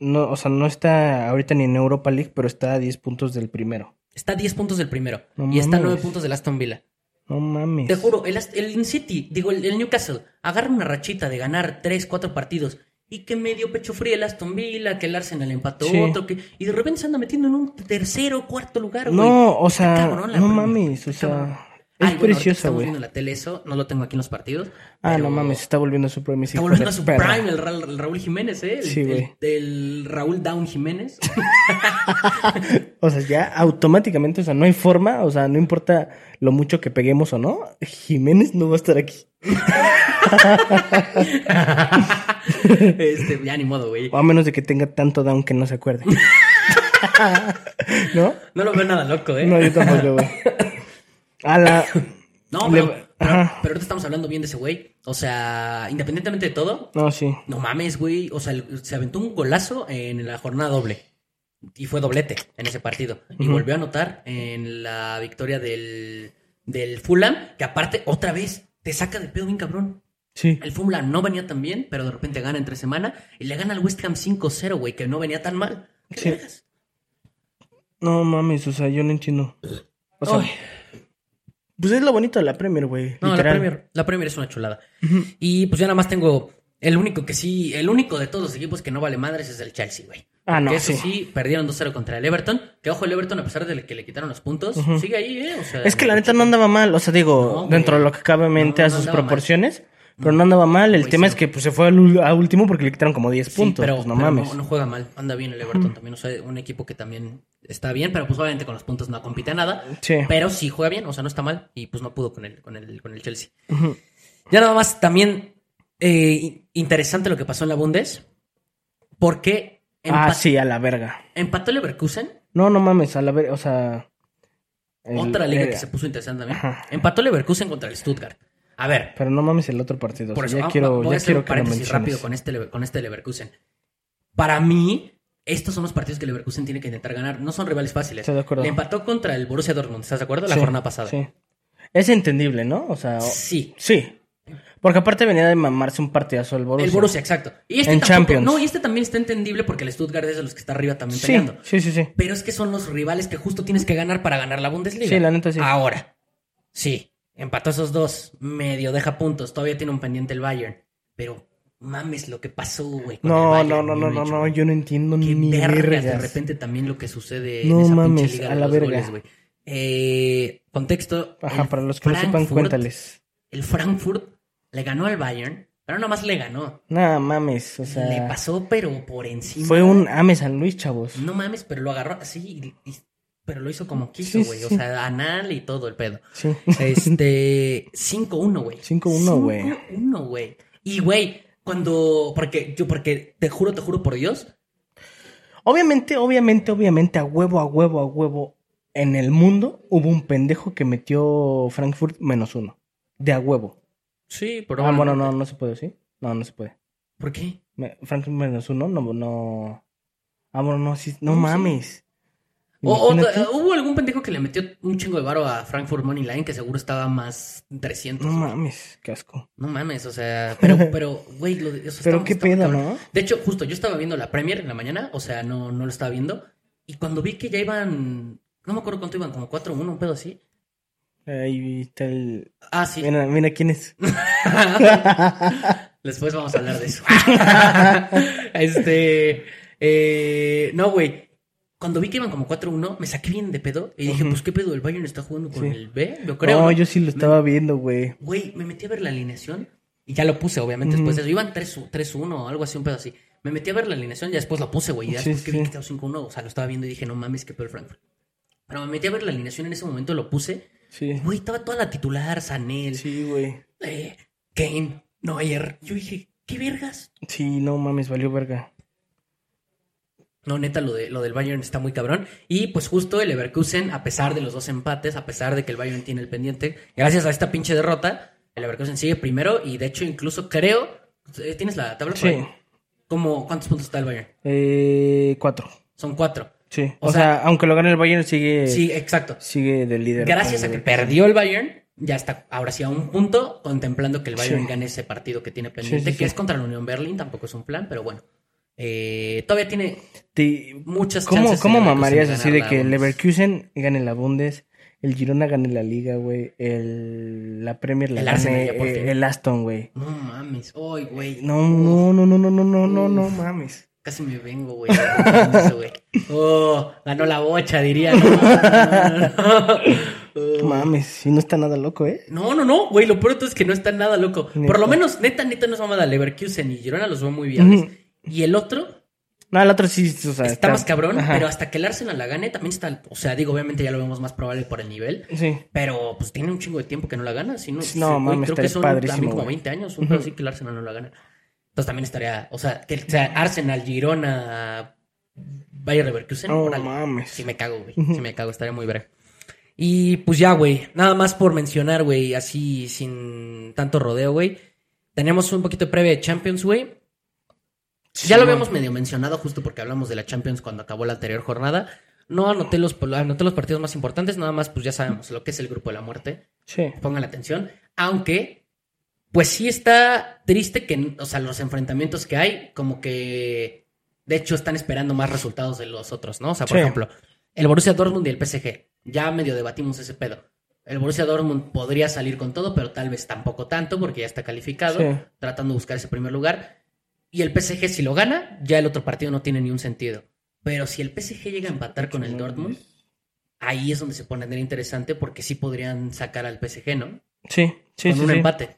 no, o sea, no está ahorita ni en Europa League, pero está a 10 puntos del primero. Está a 10 puntos del primero. No y está a mames. 9 puntos del Aston Villa. No mames. Te juro, el, el City, digo, el, el Newcastle, agarra una rachita de ganar 3, 4 partidos. Y que medio pecho frío el Aston Villa, que el Arsenal empató Sí. otro, que, y de repente se anda metiendo en un tercero, cuarto lugar, güey. No, o sea, cabrón no mames, o sea, Es bueno, preciosa, güey. viendo en la tele eso, no lo tengo aquí en los partidos. Ah, pero no mames, está volviendo a su prime. Está volviendo a su perra. prime el, Ra- el Raúl Jiménez, ¿eh? El, Sí, güey. el- el Raúl Down Jiménez. O sea, ya automáticamente, o sea, no hay forma, o sea, no importa lo mucho que peguemos o no, Jiménez no va a estar aquí. este, ya ni modo, güey. O a menos de que tenga tanto down que no se acuerde. ¿No? No lo veo nada loco, ¿eh? No, yo tampoco, güey. A la... No, Le- pero, pero, pero ahorita estamos hablando bien de ese güey. O sea, independientemente de todo, No, sí. no mames, güey. O sea, se aventó un golazo en la jornada doble. Y fue doblete en ese partido. Y volvió a anotar en la victoria del, del Fulham, que aparte, otra vez, te saca de pedo bien cabrón. Sí. El Fulham no venía tan bien, pero de repente gana entre semana y le gana al West Ham 5-0, güey, que no venía tan mal. ¿Qué Sí. No mames, o sea, yo no entiendo. O sea. Pues es lo bonito de la Premier, güey. No, la. Premier, la Premier es una chulada. Ujú. Y pues ya nada más tengo el único que sí, el único de todos los equipos que no vale madres es el Chelsea, güey. Ah, no, Que eso sí. sí, perdieron 2-0 contra el Everton. Que ojo, el Everton, a pesar de que le quitaron los puntos, Ujú. sigue ahí, ¿eh? O sea, Es que la neta no andaba mal, o sea, digo, No, dentro de lo que cabe mente No, a sus andaba mal. Pero no andaba mal. El Güey, tema sí. es que pues, se fue al a último porque le quitaron como 10 Sí, puntos. pero, pues, no pero mames. no, no juega mal. Anda bien el Everton también. O sea, un equipo que también está bien, pero pues obviamente con los puntos no compite a nada. Sí. Pero sí juega bien, o sea, no está mal. Y pues no pudo con el, con el, con el Chelsea. Ujú. Ya nada más también eh, interesante lo que pasó en la Bundes. Porque Ah, sí, a la verga. empató el Leverkusen. No, no mames, a la verga, o sea... el- otra liga eh, que se puso interesante también. Ajá. Empató el Leverkusen contra el Stuttgart. A ver, Pero no mames el otro partido. o por sea, eso ya ah, quiero, voy a ya hacer quiero un que lo rápido con este, con este Leverkusen. Para mí, estos son los partidos que Leverkusen tiene que intentar ganar. No son rivales fáciles. Estoy de acuerdo. Le empató contra el Borussia Dortmund, ¿estás de acuerdo? La Sí, jornada pasada. Sí. Es entendible, ¿no? O sea, o- Sí. sí. Porque aparte venía de mamarse un partidazo el Borussia. El Borussia, exacto. Y este En tampoco- Champions. No, y este también está entendible porque el Stuttgart es de los que está arriba también Sí, peleando. sí, sí, sí. Pero es que son los rivales que justo tienes que ganar para ganar la Bundesliga. Sí, la neta sí. Ahora, sí, empató esos dos, medio deja puntos, todavía tiene un pendiente el Bayern. Pero mames lo que pasó, güey. No, no, no, no, no, no, yo no entiendo Qué ni vergas, de repente también lo que sucede No en esa mames, pinche liga a la los verga. goles, güey. Eh, contexto. Ajá, para los que no sepan, cuéntales. El Frankfurt le ganó al Bayern, pero nada más le ganó. Nada mames, o sea, le pasó, pero por encima. fue un Ame San Luis, chavos. No mames, pero lo agarró así, y- y- pero lo hizo como quiso, güey. sí. O sea, anal y todo el pedo. Sí. Este, 5-1, güey. 5-1, güey. 5-1, güey. Y, güey, cuando, porque yo, porque te juro, te juro por Dios, Obviamente, obviamente, obviamente, a huevo, a huevo, a huevo, en el mundo hubo un pendejo que metió Frankfurt menos uno. De a huevo. sí, Ah, bueno, no, no se puede, ¿sí? No, no se puede. ¿Por qué? Me- Frankfurt menos uno, no, no. Ah, bueno, no, sí, no No, sí. O, hubo algún pendejo que le metió un chingo de varo a Frankfurt Money Line que seguro estaba más 300. No güey. mames, qué asco. No mames, o sea, pero, pero, güey, lo de- eso Pero estaba- qué estaba pedo, cabrón. ¿no? De hecho, justo yo estaba viendo la Premier en la mañana, o sea, no, no lo estaba viendo. Y cuando vi que ya iban, no me acuerdo cuánto iban, como 4-1, un pedo así. Ahí está el. Ah, sí. Mira, mira quién es. Después vamos a hablar de eso. este, eh, no, güey. Cuando vi que iban como 4-1, me saqué bien de pedo y dije, pues qué pedo, el Bayern está jugando con Sí. el B, yo creo. no, ¿no? yo sí lo estaba viendo, güey. Güey, me metí a ver la alineación y ya lo puse, obviamente, después de eso. Iban 3 3-1 o algo así, un pedo así. Me metí a ver la alineación y después la puse, güey. Y ya Sí, después que vi sí. que estaba 5-1, o sea, lo estaba viendo y dije, no mames, qué pedo el Frankfurt. Pero me metí a ver la alineación en ese momento, lo puse. Sí. Güey, estaba toda la titular, Sanel, Sí, güey. eh, Kane, Neuer. Yo dije, ¿qué vergas? Sí, no mames, valió verga. No, neta, lo, de, lo del Bayern está muy cabrón. Y pues justo el Leverkusen, a pesar de los dos empates, a pesar de que el Bayern tiene el pendiente, gracias a esta pinche derrota, el Leverkusen sigue primero y de hecho incluso creo... eh, ¿Tienes la tabla? por Sí. ahí? ¿Cómo, ¿Cuántos puntos está el Bayern? Eh, cuatro. Son cuatro. Sí. O O, sea, aunque lo gane el Bayern, sigue, Sí, exacto. sigue de líder. Gracias a que perdió el Bayern, ya está ahora sí a un punto, contemplando que el Bayern Sí. gane ese partido que tiene pendiente, Sí, sí, que es contra la Unión Berlín, tampoco es un plan, pero bueno. Eh, todavía tiene Te- muchas ¿Cómo, chances. cómo mamarías así de que el. Leverkusen gane la Bundes, el Girona gane la Liga, güey, el, la Premier la El gane eh, el Aston, güey? No mames, ay, güey. No, no, no, no, no, no, no, no, no mames. Casi me vengo, güey. Oh, ganó la bocha, diría. No, no. Mames, sí, no está nada loco, ¿eh? No, no, no, güey, lo todo es que no está nada loco. Neta. Por lo menos, neta, neta, no es mamada. Leverkusen y Girona los veo muy bien. Y el otro No, el otro sí, o sea, está, más cabrón, ajá. pero hasta que el Arsenal la gane también está. O sea, digo, obviamente ya lo vemos más probable por el nivel. Sí. Pero pues tiene un chingo de tiempo que no la gana. Si no, Sí, no, mames, creo que son padrísimo, también como güey. 20 años, un pedo así que el Arsenal no la gana. Entonces también estaría, o sea, que o sea, Arsenal, Girona, Bayer Leverkusen, No órale. mames. Sí me cago, güey. Sí me cago, estaría muy breve. Y pues ya, güey. Nada más por mencionar, güey, así sin tanto rodeo, güey. Tenemos un poquito de previa de Champions, güey. Sí, ya lo habíamos medio mencionado justo porque hablamos de la Champions cuando acabó la anterior jornada. No anoté los, anoté los partidos más importantes, nada más pues ya sabemos lo que es el grupo de la muerte. Sí. Pongan atención. Aunque, pues sí está triste que, o sea, los enfrentamientos que hay, como que, de hecho, están esperando más resultados de los otros, ¿no? O sea, por Sí. ejemplo, el Borussia Dortmund y el PSG. Ya medio debatimos ese pedo. El Borussia Dortmund podría salir con todo, pero tal vez tampoco tanto, porque ya está calificado, Sí. tratando de buscar ese primer lugar. Y el PSG, si lo gana, ya el otro partido no tiene ni un sentido. Pero si el PSG llega a empatar con el Dortmund, ahí es donde se pone interesante, porque sí podrían sacar al PSG, ¿no? Sí, sí, con sí. un sí. empate.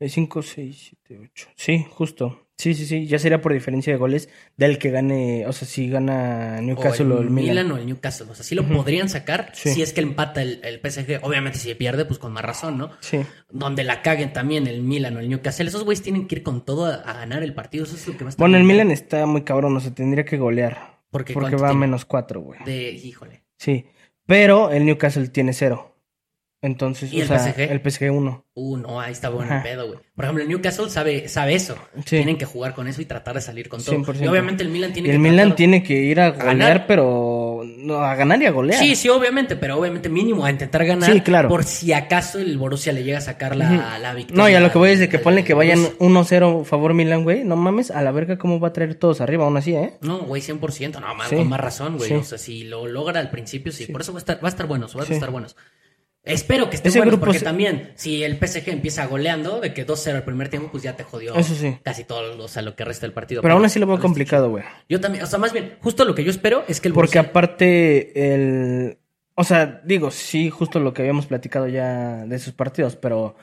5, 6, 7, 8. Sí, justo. Sí, sí, sí. Ya sería por diferencia de goles del que gane, o sea, si gana Newcastle o el, Milan. o el Newcastle. O sea, sí lo podrían sacar Sí. si es que empata el, el PSG. Obviamente, si pierde, pues con más razón, ¿no? Sí. Donde la caguen también el Milan o el Newcastle. Esos güeyes tienen que ir con todo a, a ganar el partido. Eso es lo que estar Bueno, el Milan está muy cabrón, o sea, tendría que golear. Porque, Porque ¿cuánto va a menos 4, güey. De, híjole. Sí. Pero el Newcastle tiene 0. Entonces, ¿Y o el sea, PSG? el PSG 1. Uh, no, ahí está bueno el pedo, güey. Por ejemplo, el Newcastle sabe, sabe eso. Sí. Tienen que jugar con eso y tratar de salir con todo. 100%. Y obviamente el Milan tiene Y que el Milan tratar- tiene que ir a golear, ganar. pero no, a ganar y a golear. Sí, sí, obviamente, pero obviamente mínimo a intentar ganar. Sí, claro. Por si acaso el Borussia le llega a sacar la, la victoria. No, y a lo que voy es de que ponle que vayan Borussia. 1-0 favor Milan, güey. No mames, a la verga cómo va a traer todos arriba, aún así, ¿eh? No, güey, 100%. No, más, Sí. con más razón, güey. O sea, si lo logra al principio, sí. Por eso va a estar, va a estar buenos, va a estar buenos. Espero que estén Ese buenos, grupo porque se- también, si el PSG empieza goleando, de que 2-0 el primer tiempo, pues ya te jodió Eso sí. casi todo, o sea, lo que resta del partido. Pero aún así lo veo complicado, güey. Yo también, o sea, más bien, justo lo que yo espero es que el Porque Borussia- aparte el... O sea, digo, sí, justo lo que habíamos platicado ya de esos partidos, pero...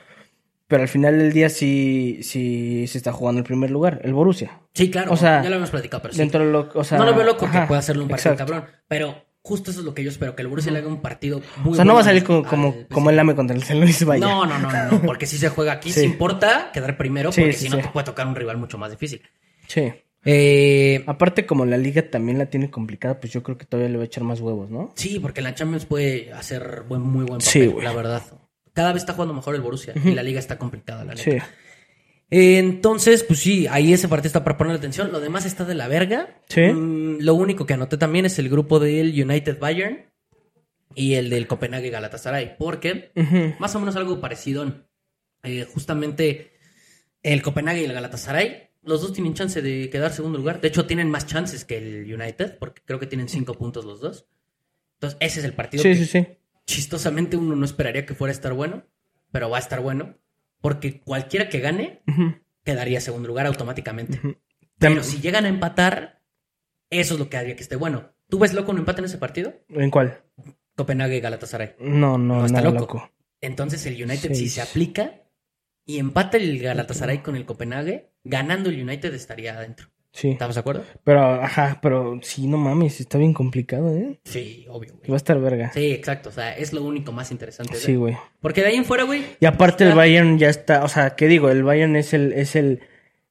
Pero al final del día sí, sí se está jugando el primer lugar, el Borussia. Sí, claro, o sea, ya lo hemos platicado, pero sí. Dentro de lo, o sea, no lo veo loco que pueda hacerle un partido exacto. cabrón, pero justo eso es lo que yo espero, que el Borussia le haga un partido muy O sea, no va a salir como, como, el AME contra el San Luis, vaya. No, no, no, no, no, porque si se juega aquí, Sí. sí importa quedar primero, porque sí, si no te puede tocar un rival mucho más difícil. Sí. Eh, Aparte, como la liga también la tiene complicada, pues yo creo que todavía le va a echar más huevos, ¿no? sí, porque la Champions puede hacer buen, muy buen papel, la verdad. Cada vez está jugando mejor el Borussia y la liga está complicada, la neta. Sí. Entonces, pues sí, ahí ese partido está para poner atención. Lo demás está de la verga. Sí. Mm, lo único que anoté también es el grupo del United Bayern y el del Copenhague Galatasaray. Porque más o menos algo parecido. Eh, justamente el Copenhague y el Galatasaray, los dos tienen chance de quedar segundo lugar. De hecho, tienen más chances que el United, porque creo que tienen cinco puntos los dos. Entonces, ese es el partido Sí, que sí, sí. chistosamente uno no esperaría que fuera a estar bueno, pero va a estar bueno. Porque cualquiera que gane Ujú. quedaría segundo lugar automáticamente. Pero si llegan a empatar, eso es lo que haría que esté bueno. ¿Tú ves loco un empate en ese partido? ¿En cuál? Copenhague y Galatasaray. No, no, No, está loco. loco. Entonces el United, si se aplica y empata el Galatasaray con el Copenhague, ganando el United estaría adentro. Sí. ¿Estamos de acuerdo? Pero, ajá, pero sí, no mames, está bien complicado, ¿eh? Sí, obvio, Va a güey. estar verga. Sí, exacto. O sea, es lo único más interesante. de- Sí, güey. Porque de ahí en fuera, güey. Y aparte el Bayern ya está, o sea, ¿qué digo? El Bayern es el, es el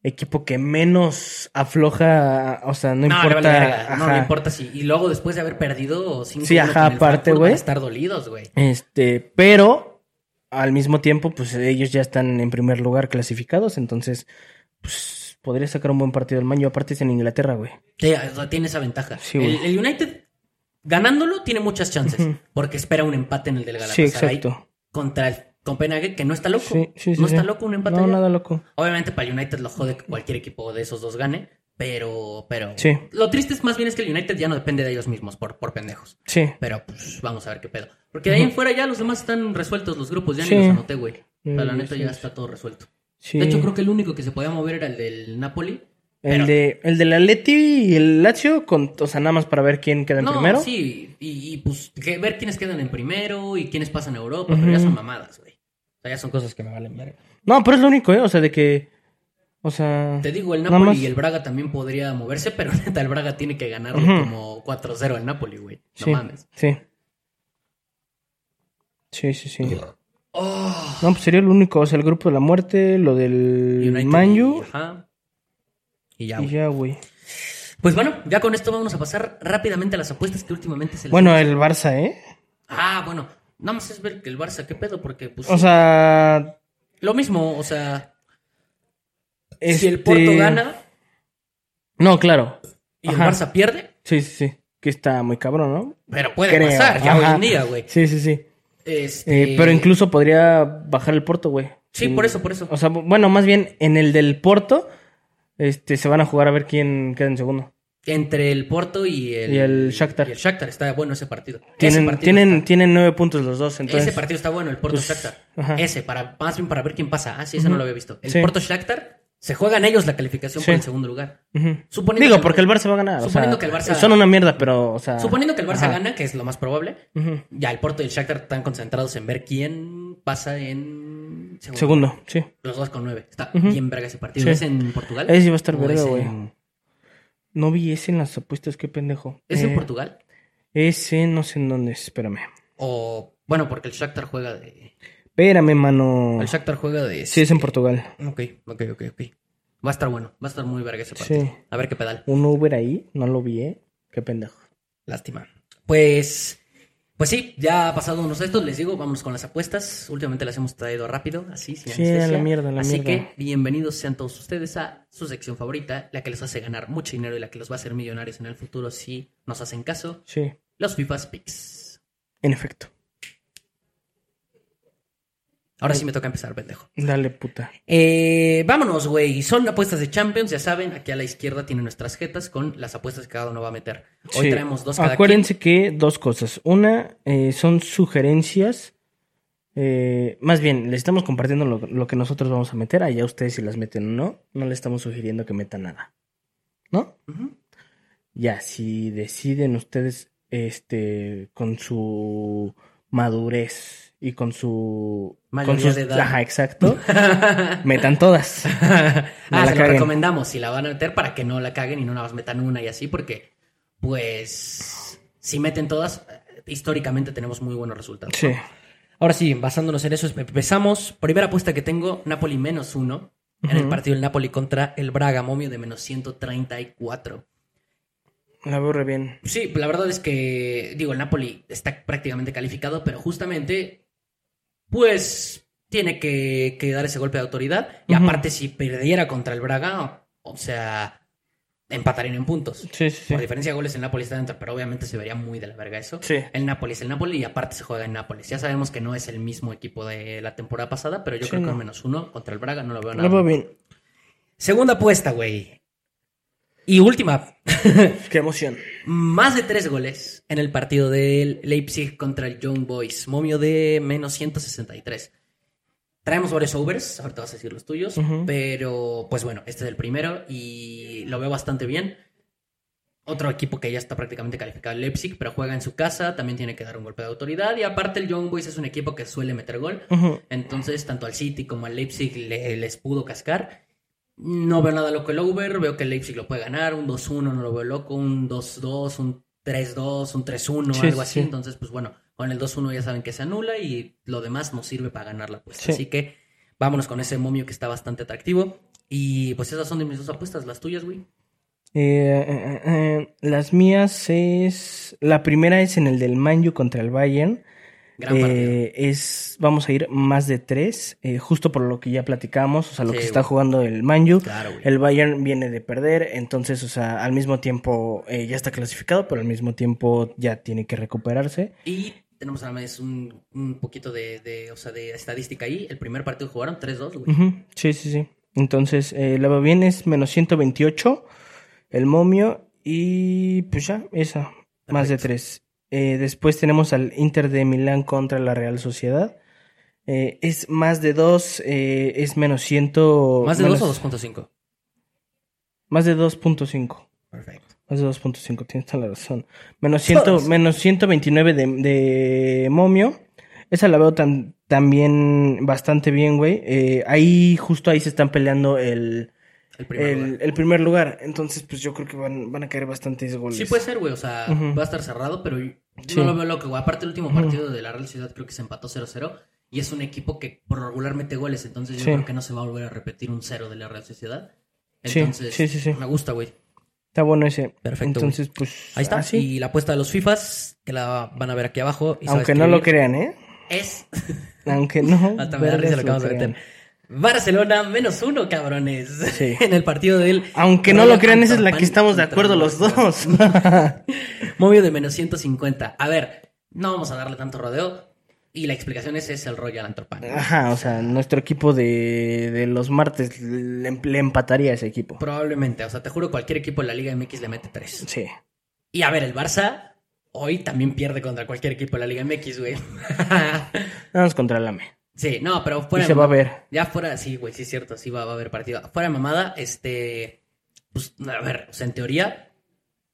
equipo que menos afloja, o sea, no, No, importa. le vale verga. No le importa si. Y luego después de haber perdido 5 Sí, ajá, aparte, güey. Van a estar dolidos, güey. Este, pero al mismo tiempo, pues ellos ya están en primer lugar clasificados, entonces, pues podría sacar un buen partido el Maño. Aparte es en Inglaterra, güey. Sí, tiene esa ventaja. Sí, el, United, ganándolo, tiene muchas chances. Porque espera un empate en el del Sí, Galatasaray. exacto. contra el Copenhague, que no está loco. Sí, sí, sí, no está sí. loco un empate. No, nada loco. Obviamente para el United lo jode que cualquier equipo de esos dos gane. Pero, pero. Sí. Lo triste es más bien es que el United ya no depende de ellos mismos por, por pendejos. Sí. Pero pues vamos a ver qué pedo. Porque de ahí en fuera ya los demás están resueltos los grupos, ya Sí. ni los anoté, güey. O sea, la neta sí, ya sí. está todo resuelto. Sí. De hecho, creo que el único que se podía mover era el del Napoli. El Pero- de el del Atleti y el Lazio, con, o sea, nada más para ver quién queda en No, primero. sí, y, y, pues que ver quiénes quedan en primero y quiénes pasan a Europa, pero ya son mamadas, güey. O sea, ya son cosas que me valen ver. No, pero es lo único, ¿eh? O sea, de que. O sea. Te digo, el Napoli más- y el Braga también podría moverse, pero neta, el Braga tiene que ganarle Ujú. como 4-0 al Napoli, güey. No sí, mames. Sí. Sí, sí, sí. Oh, No, pues sería lo único. O sea, el grupo de la muerte, lo del United Manju. y- ajá. Y ya, Y güey. ya, güey. Pues bueno, ya con esto vamos a pasar rápidamente a las apuestas que últimamente se les Bueno, el Barça, ¿eh? Ah, bueno, nada más es ver que el Barça, ¿qué pedo? Porque, pues, O sea. lo mismo, o sea, si este- el Porto gana No, claro. y el. Barça pierde, Sí, sí, sí. Que está muy cabrón, ¿no? pero puede Creo. pasar ya Ajá. hoy en día, güey. Sí, sí, sí. Este... Eh, pero incluso podría bajar el Porto, güey. Sí, por eso, por eso. O sea, bueno, más bien en el del Porto, este, se van a jugar a ver quién queda en segundo. Entre el Porto y el... Y el Shakhtar. Y el Shakhtar, está bueno ese partido. ese Tienen, partido tienen, está- tienen nueve puntos los dos, entonces. Ese partido está bueno, el Porto pues, Shakhtar. ajá. Ese, para, más bien para ver quién pasa. Ah, sí, ese no lo había visto. El Sí. Porto Shakhtar, se juegan ellos la calificación Sí. por el segundo lugar. Suponiendo Digo, que- porque el Barça va a ganar. o suponiendo sea, que el Barça- Son una mierda, pero, o sea. Suponiendo que el Barça ajá. gana, que es lo más probable, ya el Porto y el Shakhtar están concentrados en ver quién pasa en segundo. Segundo, sí. Los dos con nueve. Está Ujú. bien verga ese partido. Sí. ¿Es en Portugal? Ese va a estar ¿O verga, es güey. en- No vi ese en las apuestas, qué pendejo. ¿Es en Eh, Portugal? Ese no sé en dónde es, espérame. O, bueno, porque el Shakhtar juega de... Espérame, mano. El Shakhtar juega de... Sí, es en Portugal. Ok, ok, ok, ok. Va a estar bueno. Va a estar muy verga ese partido. Sí. A ver qué pedal. Un Uber ahí, no lo vi, ¿eh? Qué pendejo. Lástima. Pues... Pues sí, ya ha pasado unos de estos, les digo, vámonos con las apuestas. Últimamente las hemos traído rápido, así, sin Sí, a la anestesia. mierda, la Así mierda. que bienvenidos sean todos ustedes a su sección favorita, la que les hace ganar mucho dinero y la que los va a hacer millonarios en el futuro si nos hacen caso, Sí, los FIFA's Picks. en efecto. Ahora sí me toca empezar, pendejo. Dale, puta. Eh, vámonos, güey. Son apuestas de Champions, ya saben. Aquí a la izquierda tienen nuestras jetas con las apuestas que cada uno va a meter. Hoy Sí. traemos dos cada Acuérdense que dos cosas. Una, eh, son sugerencias. eh, más bien, les estamos compartiendo lo, lo que nosotros vamos a meter. Allá ustedes si las meten o no. No le estamos sugiriendo que metan nada. ¿No? Ya, si deciden ustedes, este, con su madurez y con su... Mayoría con sus- de edad. Ajá, exacto. metan todas. ah, No la se lo recomendamos si la van a meter para que no la caguen y no nada más metan una y así, porque, pues, si meten todas, históricamente tenemos muy buenos resultados. Sí. Ahora sí, basándonos en eso, empezamos. Primera apuesta que tengo, Napoli menos uno. En el partido del Napoli contra el Braga, momio de menos 134. La veo re bien. Sí, la verdad es que, digo, el Napoli está prácticamente calificado, pero justamente, pues, tiene que, que dar ese golpe de autoridad. Y aparte, si perdiera contra el Braga, o sea, empatarían en puntos. Sí, sí, sí. Por diferencia de goles, el Napoli está dentro, pero obviamente se vería muy de la verga eso. Sí. El Napoli es el Napoli y aparte se juega en Nápoles. Ya sabemos que no es el mismo equipo de la temporada pasada, pero yo creo que no. un menos uno contra el Braga no lo veo nada. mal. bien. Segunda apuesta, güey. Y última, Qué emoción. más de tres goles en el partido del Leipzig contra el Young Boys. Momio de menos 163. Traemos varios overs, ahorita vas a decir los tuyos, pero pues bueno, este es el primero y lo veo bastante bien. Otro equipo que ya está prácticamente calificado, Leipzig, pero juega en su casa, también tiene que dar un golpe de autoridad y aparte el Young Boys es un equipo que suele meter gol. Entonces, tanto al City como al Leipzig le- les pudo cascar. No veo nada loco el over, veo que el Leipzig lo puede ganar, un 2-1 no lo veo loco, un 2-2, un 3-2, un 3-1, Sí, algo sí, así. sí. Entonces, pues bueno, con el 2-1 ya saben que se anula y lo demás nos sirve para ganar la apuesta. Sí. Así que vámonos con ese momio que está bastante atractivo. Y pues esas son de mis dos apuestas, las tuyas, güey. Eh, eh, eh, las mías es. La primera es en el del Manju contra el Bayern. Gran. Eh, es. Vamos a ir más de tres. eh, justo por lo que ya platicamos. O sea, lo Sí, que está güey. jugando el Manju. Claro. El Bayern viene de perder. Entonces, o sea, al mismo tiempo eh, ya está clasificado, pero al mismo tiempo ya tiene que recuperarse. Y tenemos a la vez un, un poquito de, de, o sea, de estadística ahí. El primer partido jugaron 3-2, güey. Sí, sí, sí. Entonces, eh, la va bien es menos 128, el momio, y pues ya, esa, más de tres. Eh, después tenemos al Inter de Milán contra la Real Sociedad. Eh, es más de dos, eh, es menos 100. ¿Más de menos- 2 o 2.5? Más de 2.5. Perfecto. Más de 2.5, tienes toda la razón. Menos, 100, Todos. menos 129 de, de momio. Esa la veo tan, también bastante bien, güey. Eh, ahí, justo ahí se están peleando el, El primer el, lugar. el primer lugar. Entonces, pues yo creo que van, van a caer bastantes goles. Sí puede ser, güey. O sea, Ujú. va a estar cerrado, pero yo Sí. no lo veo loco, güey. Aparte, el último partido de la Real Ciudad creo que se empató 0-0. Y es un equipo que por regular mete goles. Entonces yo Sí. creo que no se va a volver a repetir un 0 de la Real Sociedad. Entonces, sí, sí, sí. me gusta, güey. Está bueno ese. Perfecto, Entonces, pues. Ahí está. así. Y la apuesta de los FIFAs, que la van a ver aquí abajo. y Aunque no lo crean, ¿eh? Es. Aunque no. Hasta me da risa lo que vamos a crean. meter. Barcelona menos uno, cabrones. Sí. en el partido del. Aunque no lo crean, esa es la que estamos de acuerdo los dos. Movio de menos 150. A ver, no vamos a darle tanto rodeo. Y la explicación es, es el Royal Antwerp. Ajá, o sea, nuestro equipo de, de los martes le, le empataría a ese equipo. Probablemente. O sea, te juro, cualquier equipo en la Liga MX le mete tres. Sí. Y a ver, el Barça hoy también pierde contra cualquier equipo en la Liga MX, güey. Vamos contra el AME. Sí, no, pero Y fuera. se va a ver. Ya fuera, sí, güey, sí es cierto, sí va, va a haber partido. Fuera de mamada, este. Pues, a ver, o sea, en teoría,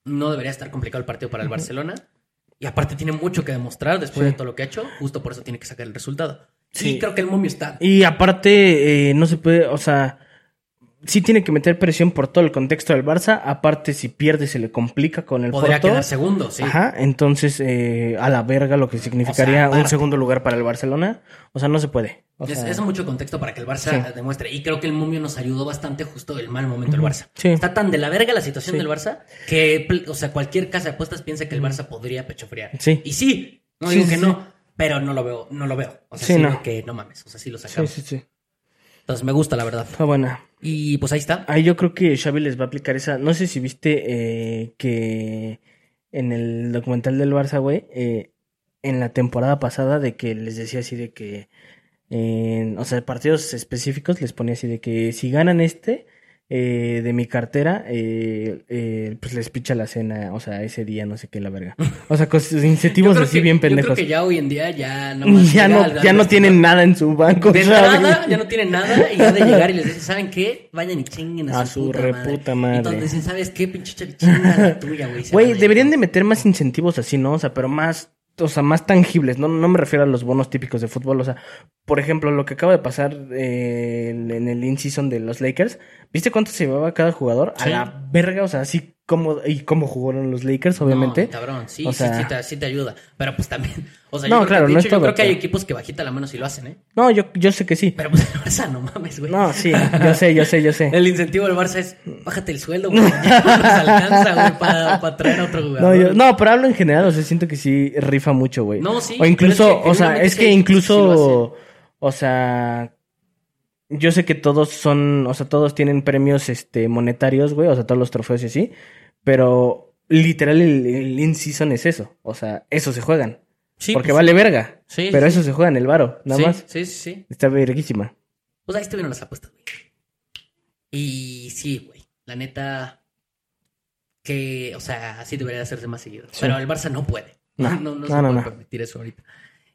no debería estar complicado el partido para el Barcelona. Y aparte tiene mucho que demostrar después Sí. de todo lo que ha hecho. Justo por eso tiene que sacar el resultado. Sí. Y creo que el momio está. Y aparte, eh, no se puede, o sea, sí tiene que meter presión por todo el contexto del Barça. Aparte, si pierde, se le complica con el Podría Porto. quedar segundo, sí. Ajá, entonces eh, a la verga lo que significaría un segundo lugar para el Barcelona. O sea, no se puede. O Es, sea, es mucho contexto para que el Barça Sí. demuestre. Y creo que el momio nos ayudó bastante justo el mal momento del Barça. Sí. Está tan de la verga la situación Sí. del Barça que, o sea, cualquier casa de apuestas piensa que el Barça podría pechofriar. Sí. Y sí, no Sí, digo sí, que sí. no, pero no lo veo, no lo veo. O sea, Sí, sí, no. que no mames, o sea, sí lo Sí, sacamos. sí, sí. Entonces me gusta, la verdad. Está buena. Y pues ahí está. Ahí yo creo que Xavi les va a aplicar esa. No sé si viste eh, que en el documental del Barça, güey, eh, en la temporada pasada, de que les decía así de que, eh, o sea, partidos específicos les ponía así de que si ganan este eh, de mi cartera, eh, eh, pues les picha la cena, o sea, ese día, no sé qué, la verga. O sea, cosas, incentivos Yo así que- bien Yo creo pendejos. que ya hoy en día ya no más Ya no, ya no tienen nada en su banco. De nada, ya no tienen nada y ya de llegar y les dicen, ¿saben qué? Vayan y chinguen a, A su, su puta reputa madre. entonces dicen, ¿sabes qué? Pinche chinga la tuya, güey. Güey, deberían de meter más incentivos así, ¿no? O sea, pero más, o sea, más tangibles. No, no me refiero a los bonos típicos de fútbol. O sea, por ejemplo, lo que acaba de pasar eh, en el in-season de los Lakers. ¿Viste cuánto se llevaba cada jugador? A Sí. la verga, o sea, así como, y cómo jugaron los Lakers, obviamente. No, cabrón, sí, O sí, sea- sí, te, sí te ayuda. Pero pues también, o sea, No, creo claro, que, de no hecho, yo creo que hay equipos que bajita la mano si lo hacen, ¿eh? No, yo, yo sé que sí. Pero pues el Barça no mames, güey. No, sí, yo sé, yo sé, yo sé. El incentivo del Barça es, bájate el sueldo, güey. Ya no nos alcanza, güey, para traer a otro No, jugador. yo- no, pero hablo en general, o sea, siento que sí rifa mucho, güey. No, sí, O incluso, pero es que o sea, es que sí incluso, o sea, yo sé que todos son, o sea, todos tienen premios, este, monetarios, güey, o sea, todos los trofeos y así, pero literal el, el in-season es eso, o sea, eso se juegan. Sí, porque pues, vale verga. Sí, pero sí, eso se juega en el varo, nada sí, más. Sí, sí, sí. Está verguísima. Pues ahí estuvieron las apuestas, güey. Y sí, güey. La neta. Que, o sea, sí debería hacerse más seguido. Pero el Barça no puede. No, no, no, no, se no, puede no. permitir eso ahorita.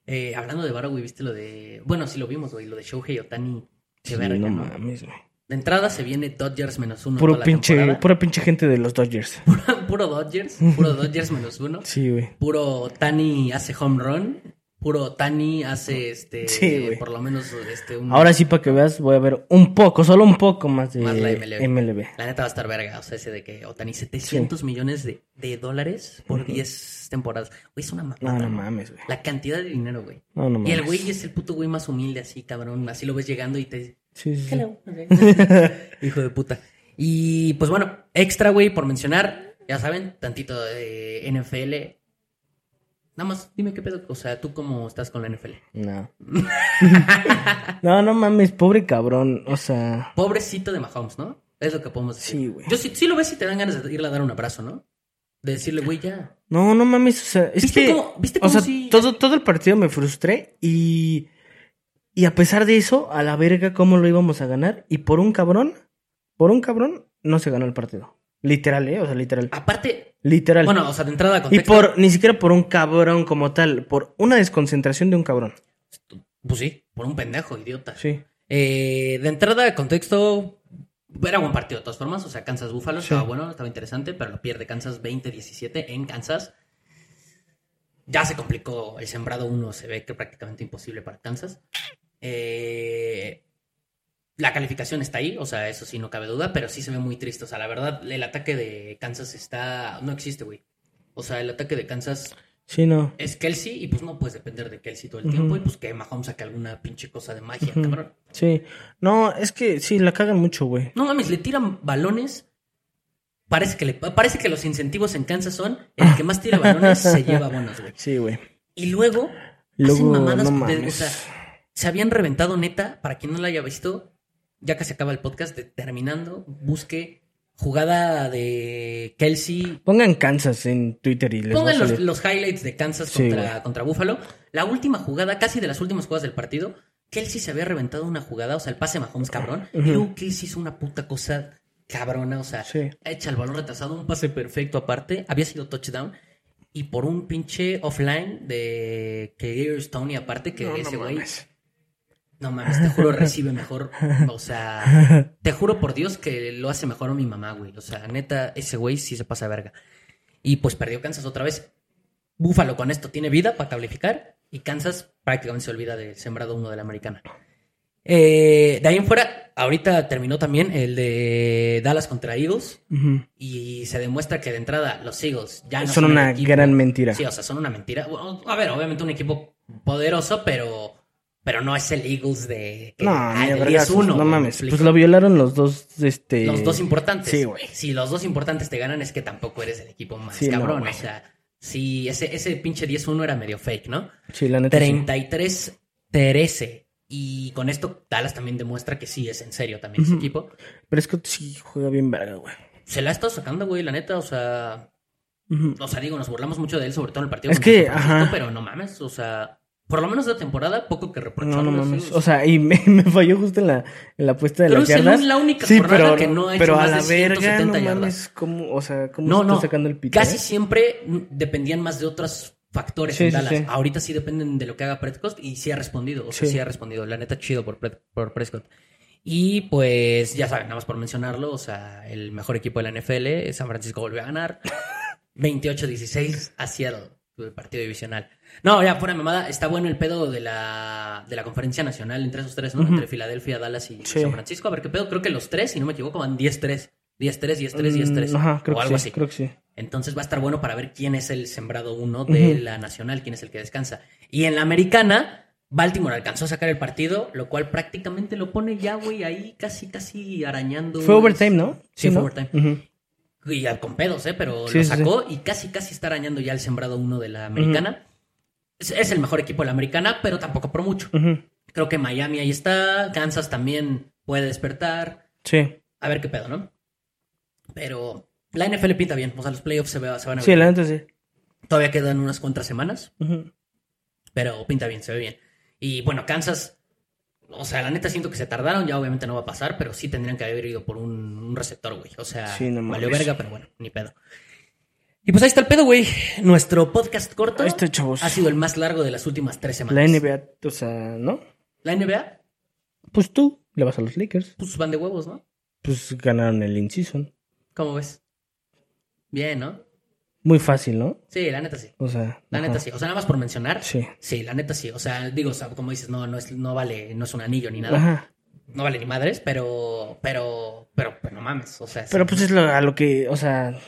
Eh, hablando de Varo, güey, viste lo de. Bueno, sí lo vimos, güey. Lo de Shohei Otani. Sí, verga, no ¿no? mames, güey. De entrada se viene Dodgers menos uno. Puro pinche, pura pinche gente de los Dodgers. Puro Dodgers. Puro Dodgers menos uno. Sí, güey. Puro Tani hace home run. Puro Tani hace este. Sí, por lo menos este. Un, Ahora sí, para que veas, voy a ver un poco, solo un poco más de Más la MLB. MLB. La neta va a estar verga. O sea, ese de que Otani 700 millones de, de dólares por 10 temporadas. Güey, es una mamada. No, no mames, güey. La cantidad de dinero, güey. No, no Y mames. el güey es el puto güey más humilde, así, cabrón. Así lo ves llegando y te. Sí, sí. Hello. Hijo de puta. Y pues bueno, extra, güey, por mencionar. Ya saben, tantito de NFL. Nada más, dime qué pedo. O sea, ¿tú cómo estás con la NFL? No. no, no mames, pobre cabrón. O sea, Pobrecito de Mahomes, ¿no? Es lo que podemos decir. Sí, güey. Yo sí, sí lo ves y te dan ganas de irle a dar un abrazo, ¿no? De decirle, güey, ya. no, no mames, o sea, es ¿Viste que, cómo- viste o cómo sea, sí- todo, todo el partido me frustré y, y a pesar de eso, a la verga cómo lo íbamos a ganar y por un cabrón, por un cabrón, no se ganó el partido. Literal, eh, o sea, literal. Aparte, Literal. bueno, o sea, de entrada y contexto. por, ni siquiera por un cabrón como tal, por una desconcentración de un cabrón. Pues sí, por un pendejo, idiota. Sí. Eh, de entrada, contexto. Era buen partido de todas formas, o sea, Kansas Buffalo estaba bueno, estaba interesante, pero lo pierde Kansas 20-17 en Kansas. Ya se complicó el sembrado 1, se ve que prácticamente imposible para Kansas. Eh, la calificación está ahí, o sea, eso sí, no cabe duda, pero sí se ve muy triste. O sea, la verdad, el ataque de Kansas está. No existe, güey. O sea, el ataque de Kansas Sí, no. es Kelsey y pues no puedes depender de Kelsey todo el tiempo y pues que Mahomes saque alguna pinche cosa de magia, Ujú. cabrón. Sí. No, es que sí, la cagan mucho, güey. No mames, le tiran balones. Parece que, le, parece que los incentivos en Kansas son el que más tira balones se lleva bonos, güey. Sí, güey. Y luego, hacen mamadas. no de- o sea, se habían reventado neta, para quien no lo haya visto, ya que se acaba el podcast, de- terminando, busque jugada de Kelsey. Pongan Kansas en Twitter y les Pongan los, highlights de Kansas Sí, contra, güey. contra Buffalo. La última jugada, casi de las últimas jugadas del partido, Kelsey se había reventado una jugada, o sea, el pase Mahomes cabrón. Y Ujú. luego Kelsey hizo una puta cosa cabrona, o sea, Sí. echa el balón retrasado, un pase perfecto aparte, había sido touchdown. Y por un pinche offline de que Stoney aparte, que No, ese güey. No mames, te juro recibe mejor, o sea, te juro por Dios que lo hace mejor a mi mamá, güey. O sea, neta, ese güey sí se pasa de verga. Y pues perdió Kansas otra vez. Búfalo con esto tiene vida para calificar y Kansas prácticamente se olvida del sembrado uno de la americana. Eh, de ahí en fuera, ahorita terminó también el de Dallas contra Eagles y se demuestra que de entrada los Eagles ya no Son son, una gran mentira. Sí, o sea, son una mentira. Bueno, a ver, obviamente un equipo poderoso, pero, pero no es el Eagles de, que- No, ay, ni de de 10-1. no mames. Pues lo violaron los dos, este... Los dos importantes. Sí, güey. Si los dos importantes te ganan, es que tampoco eres el equipo más Sí, no, cabrón. güey. o sea, sí, ese, ese pinche 10-1 era medio fake, ¿no? Sí, la neta sí. 33-13. Y con esto, Dallas también demuestra que sí es en serio también ese Ujú. equipo. Pero es que sí juega bien verga, güey. Se la ha estado sacando, güey, la neta. O sea, o sea, digo, nos burlamos mucho de él, sobre todo en el partido Es que, ajá. pero no mames, o sea, por lo menos de temporada, poco que reprochar. No, no mames. O sea, y me, me falló justo en la, en la apuesta de Pero las es el- yardas. la única sí, jornada pero, que no ha hecho pero más a la de verga, 170 no yardas. mames, ¿cómo, o sea, cómo No, se está sacando el pito? Casi eh? siempre dependían más de otros factores Sí, en Dallas. sí. Ahorita sí dependen de lo que haga Prescott y sí ha respondido. O sea, Sí. ha respondido. La neta, chido por, por Prescott. Y pues, ya saben, nada más por mencionarlo, o sea, el mejor equipo de la NFL, San Francisco volvió a ganar. 28-16 a Seattle, el partido divisional. No, ya fuera de mamada, está bueno el pedo de la, de la conferencia nacional entre esos tres, ¿no? Entre Filadelfia, Dallas y Sí. San Francisco. A ver qué pedo, creo que los tres, si no me equivoco, van 10-3. 10-3, 10-3, 10-3. Mm, Ajá, creo o que algo sí, así. creo que sí. Entonces va a estar bueno para ver quién es el sembrado uno de la nacional, quién es el que descansa. Y en la americana, Baltimore alcanzó a sacar el partido, lo cual prácticamente lo pone ya, güey, ahí casi, casi arañando. Fue overtime, ¿no? Sí, fue ¿no? overtime. Ujú. Y ya con pedos, ¿eh? Pero Sí, lo sacó y casi, casi está arañando ya el sembrado uno de la americana. Es, es el mejor equipo de la americana, pero tampoco por mucho. Creo que Miami ahí está, Kansas también puede despertar. Sí. A ver qué pedo, ¿no? Pero la NFL pinta bien, o sea, los playoffs se, ve- se van a ver. Sí, la neta sí. Todavía quedan unas cuantas semanas, pero pinta bien, se ve bien. Y bueno, Kansas, o sea, la neta siento que se tardaron, ya obviamente no va a pasar, pero sí tendrían que haber ido por un, un receptor, güey. O sea, Sí, no valió verga, pero bueno, ni pedo. Y pues ahí está el pedo, güey. Nuestro podcast corto chavos. ha sido el más largo de las últimas tres La semanas. NBA, o sea, ¿no? La NBA, Pues tú le vas a los Lakers. pues van de huevos, ¿no? Pues ganaron el in-season. ¿Cómo ves? Bien, ¿no? Muy fácil, ¿no? Sí, la neta sí. O sea. La ajá. neta sí. O sea, nada más por mencionar. Sí. Sí, la neta sí. O sea, digo, o sea, como dices, no, no es, no vale, no es un anillo ni nada. Ajá. No vale ni madres, pero, pero, pero, pero no mames. O sea, Pero sí. pues es lo- a lo que, o sea,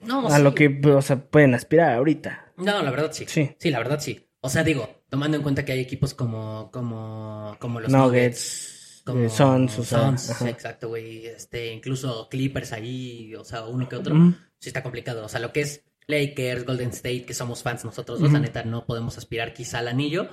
no, a sí. lo que, o sea, pueden aspirar ahorita. No, la verdad sí. Sí. Sí, la verdad sí. O sea, digo, tomando en cuenta que hay equipos como, como, como los Nuggets, como eh, Suns, o exacto, güey. Este, incluso Clippers ahí, o sea, uno que otro. Sí está complicado. O sea, lo que es Lakers, Golden State, que somos fans nosotros dos, la Ujú. neta, no podemos aspirar quizá al anillo.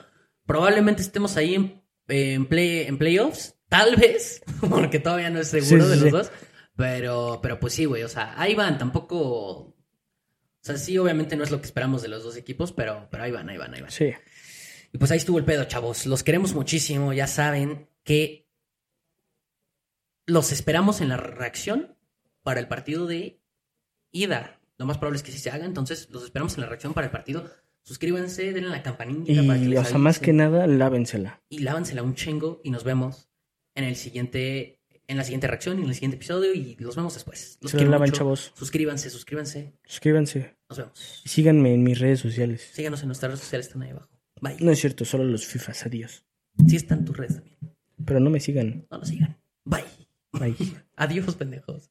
Probablemente estemos ahí en, en, play, en playoffs, tal vez, porque todavía no es seguro Sí, sí, de los sí. dos. Pero, pero pues sí, güey, o sea, ahí van, tampoco... O sea, sí, obviamente no es lo que esperamos de los dos equipos, pero, pero ahí van, ahí van, ahí van. Sí. Y pues ahí estuvo el pedo, chavos. Los queremos muchísimo. Ya saben que los esperamos en la reacción para el partido de ida. Lo más probable es que sí se haga. Entonces, los esperamos en la reacción para el partido. Suscríbanse, denle la campanita para que Y, les o sea, más que nada, lávensela. Y lávensela un chingo y nos vemos en el siguiente en la siguiente reacción y en el siguiente episodio y los vemos después. Los Se quiero la lavan, mucho. chavos. Suscríbanse, suscríbanse. Suscríbanse. Nos vemos. Y síganme en mis redes sociales. Síganos en nuestras redes sociales, están ahí abajo. Bye. No es cierto, solo los FIFAs. Adiós. Sí están tus redes también. Pero no me sigan. No nos sigan. Bye. Bye. Adiós, pendejos.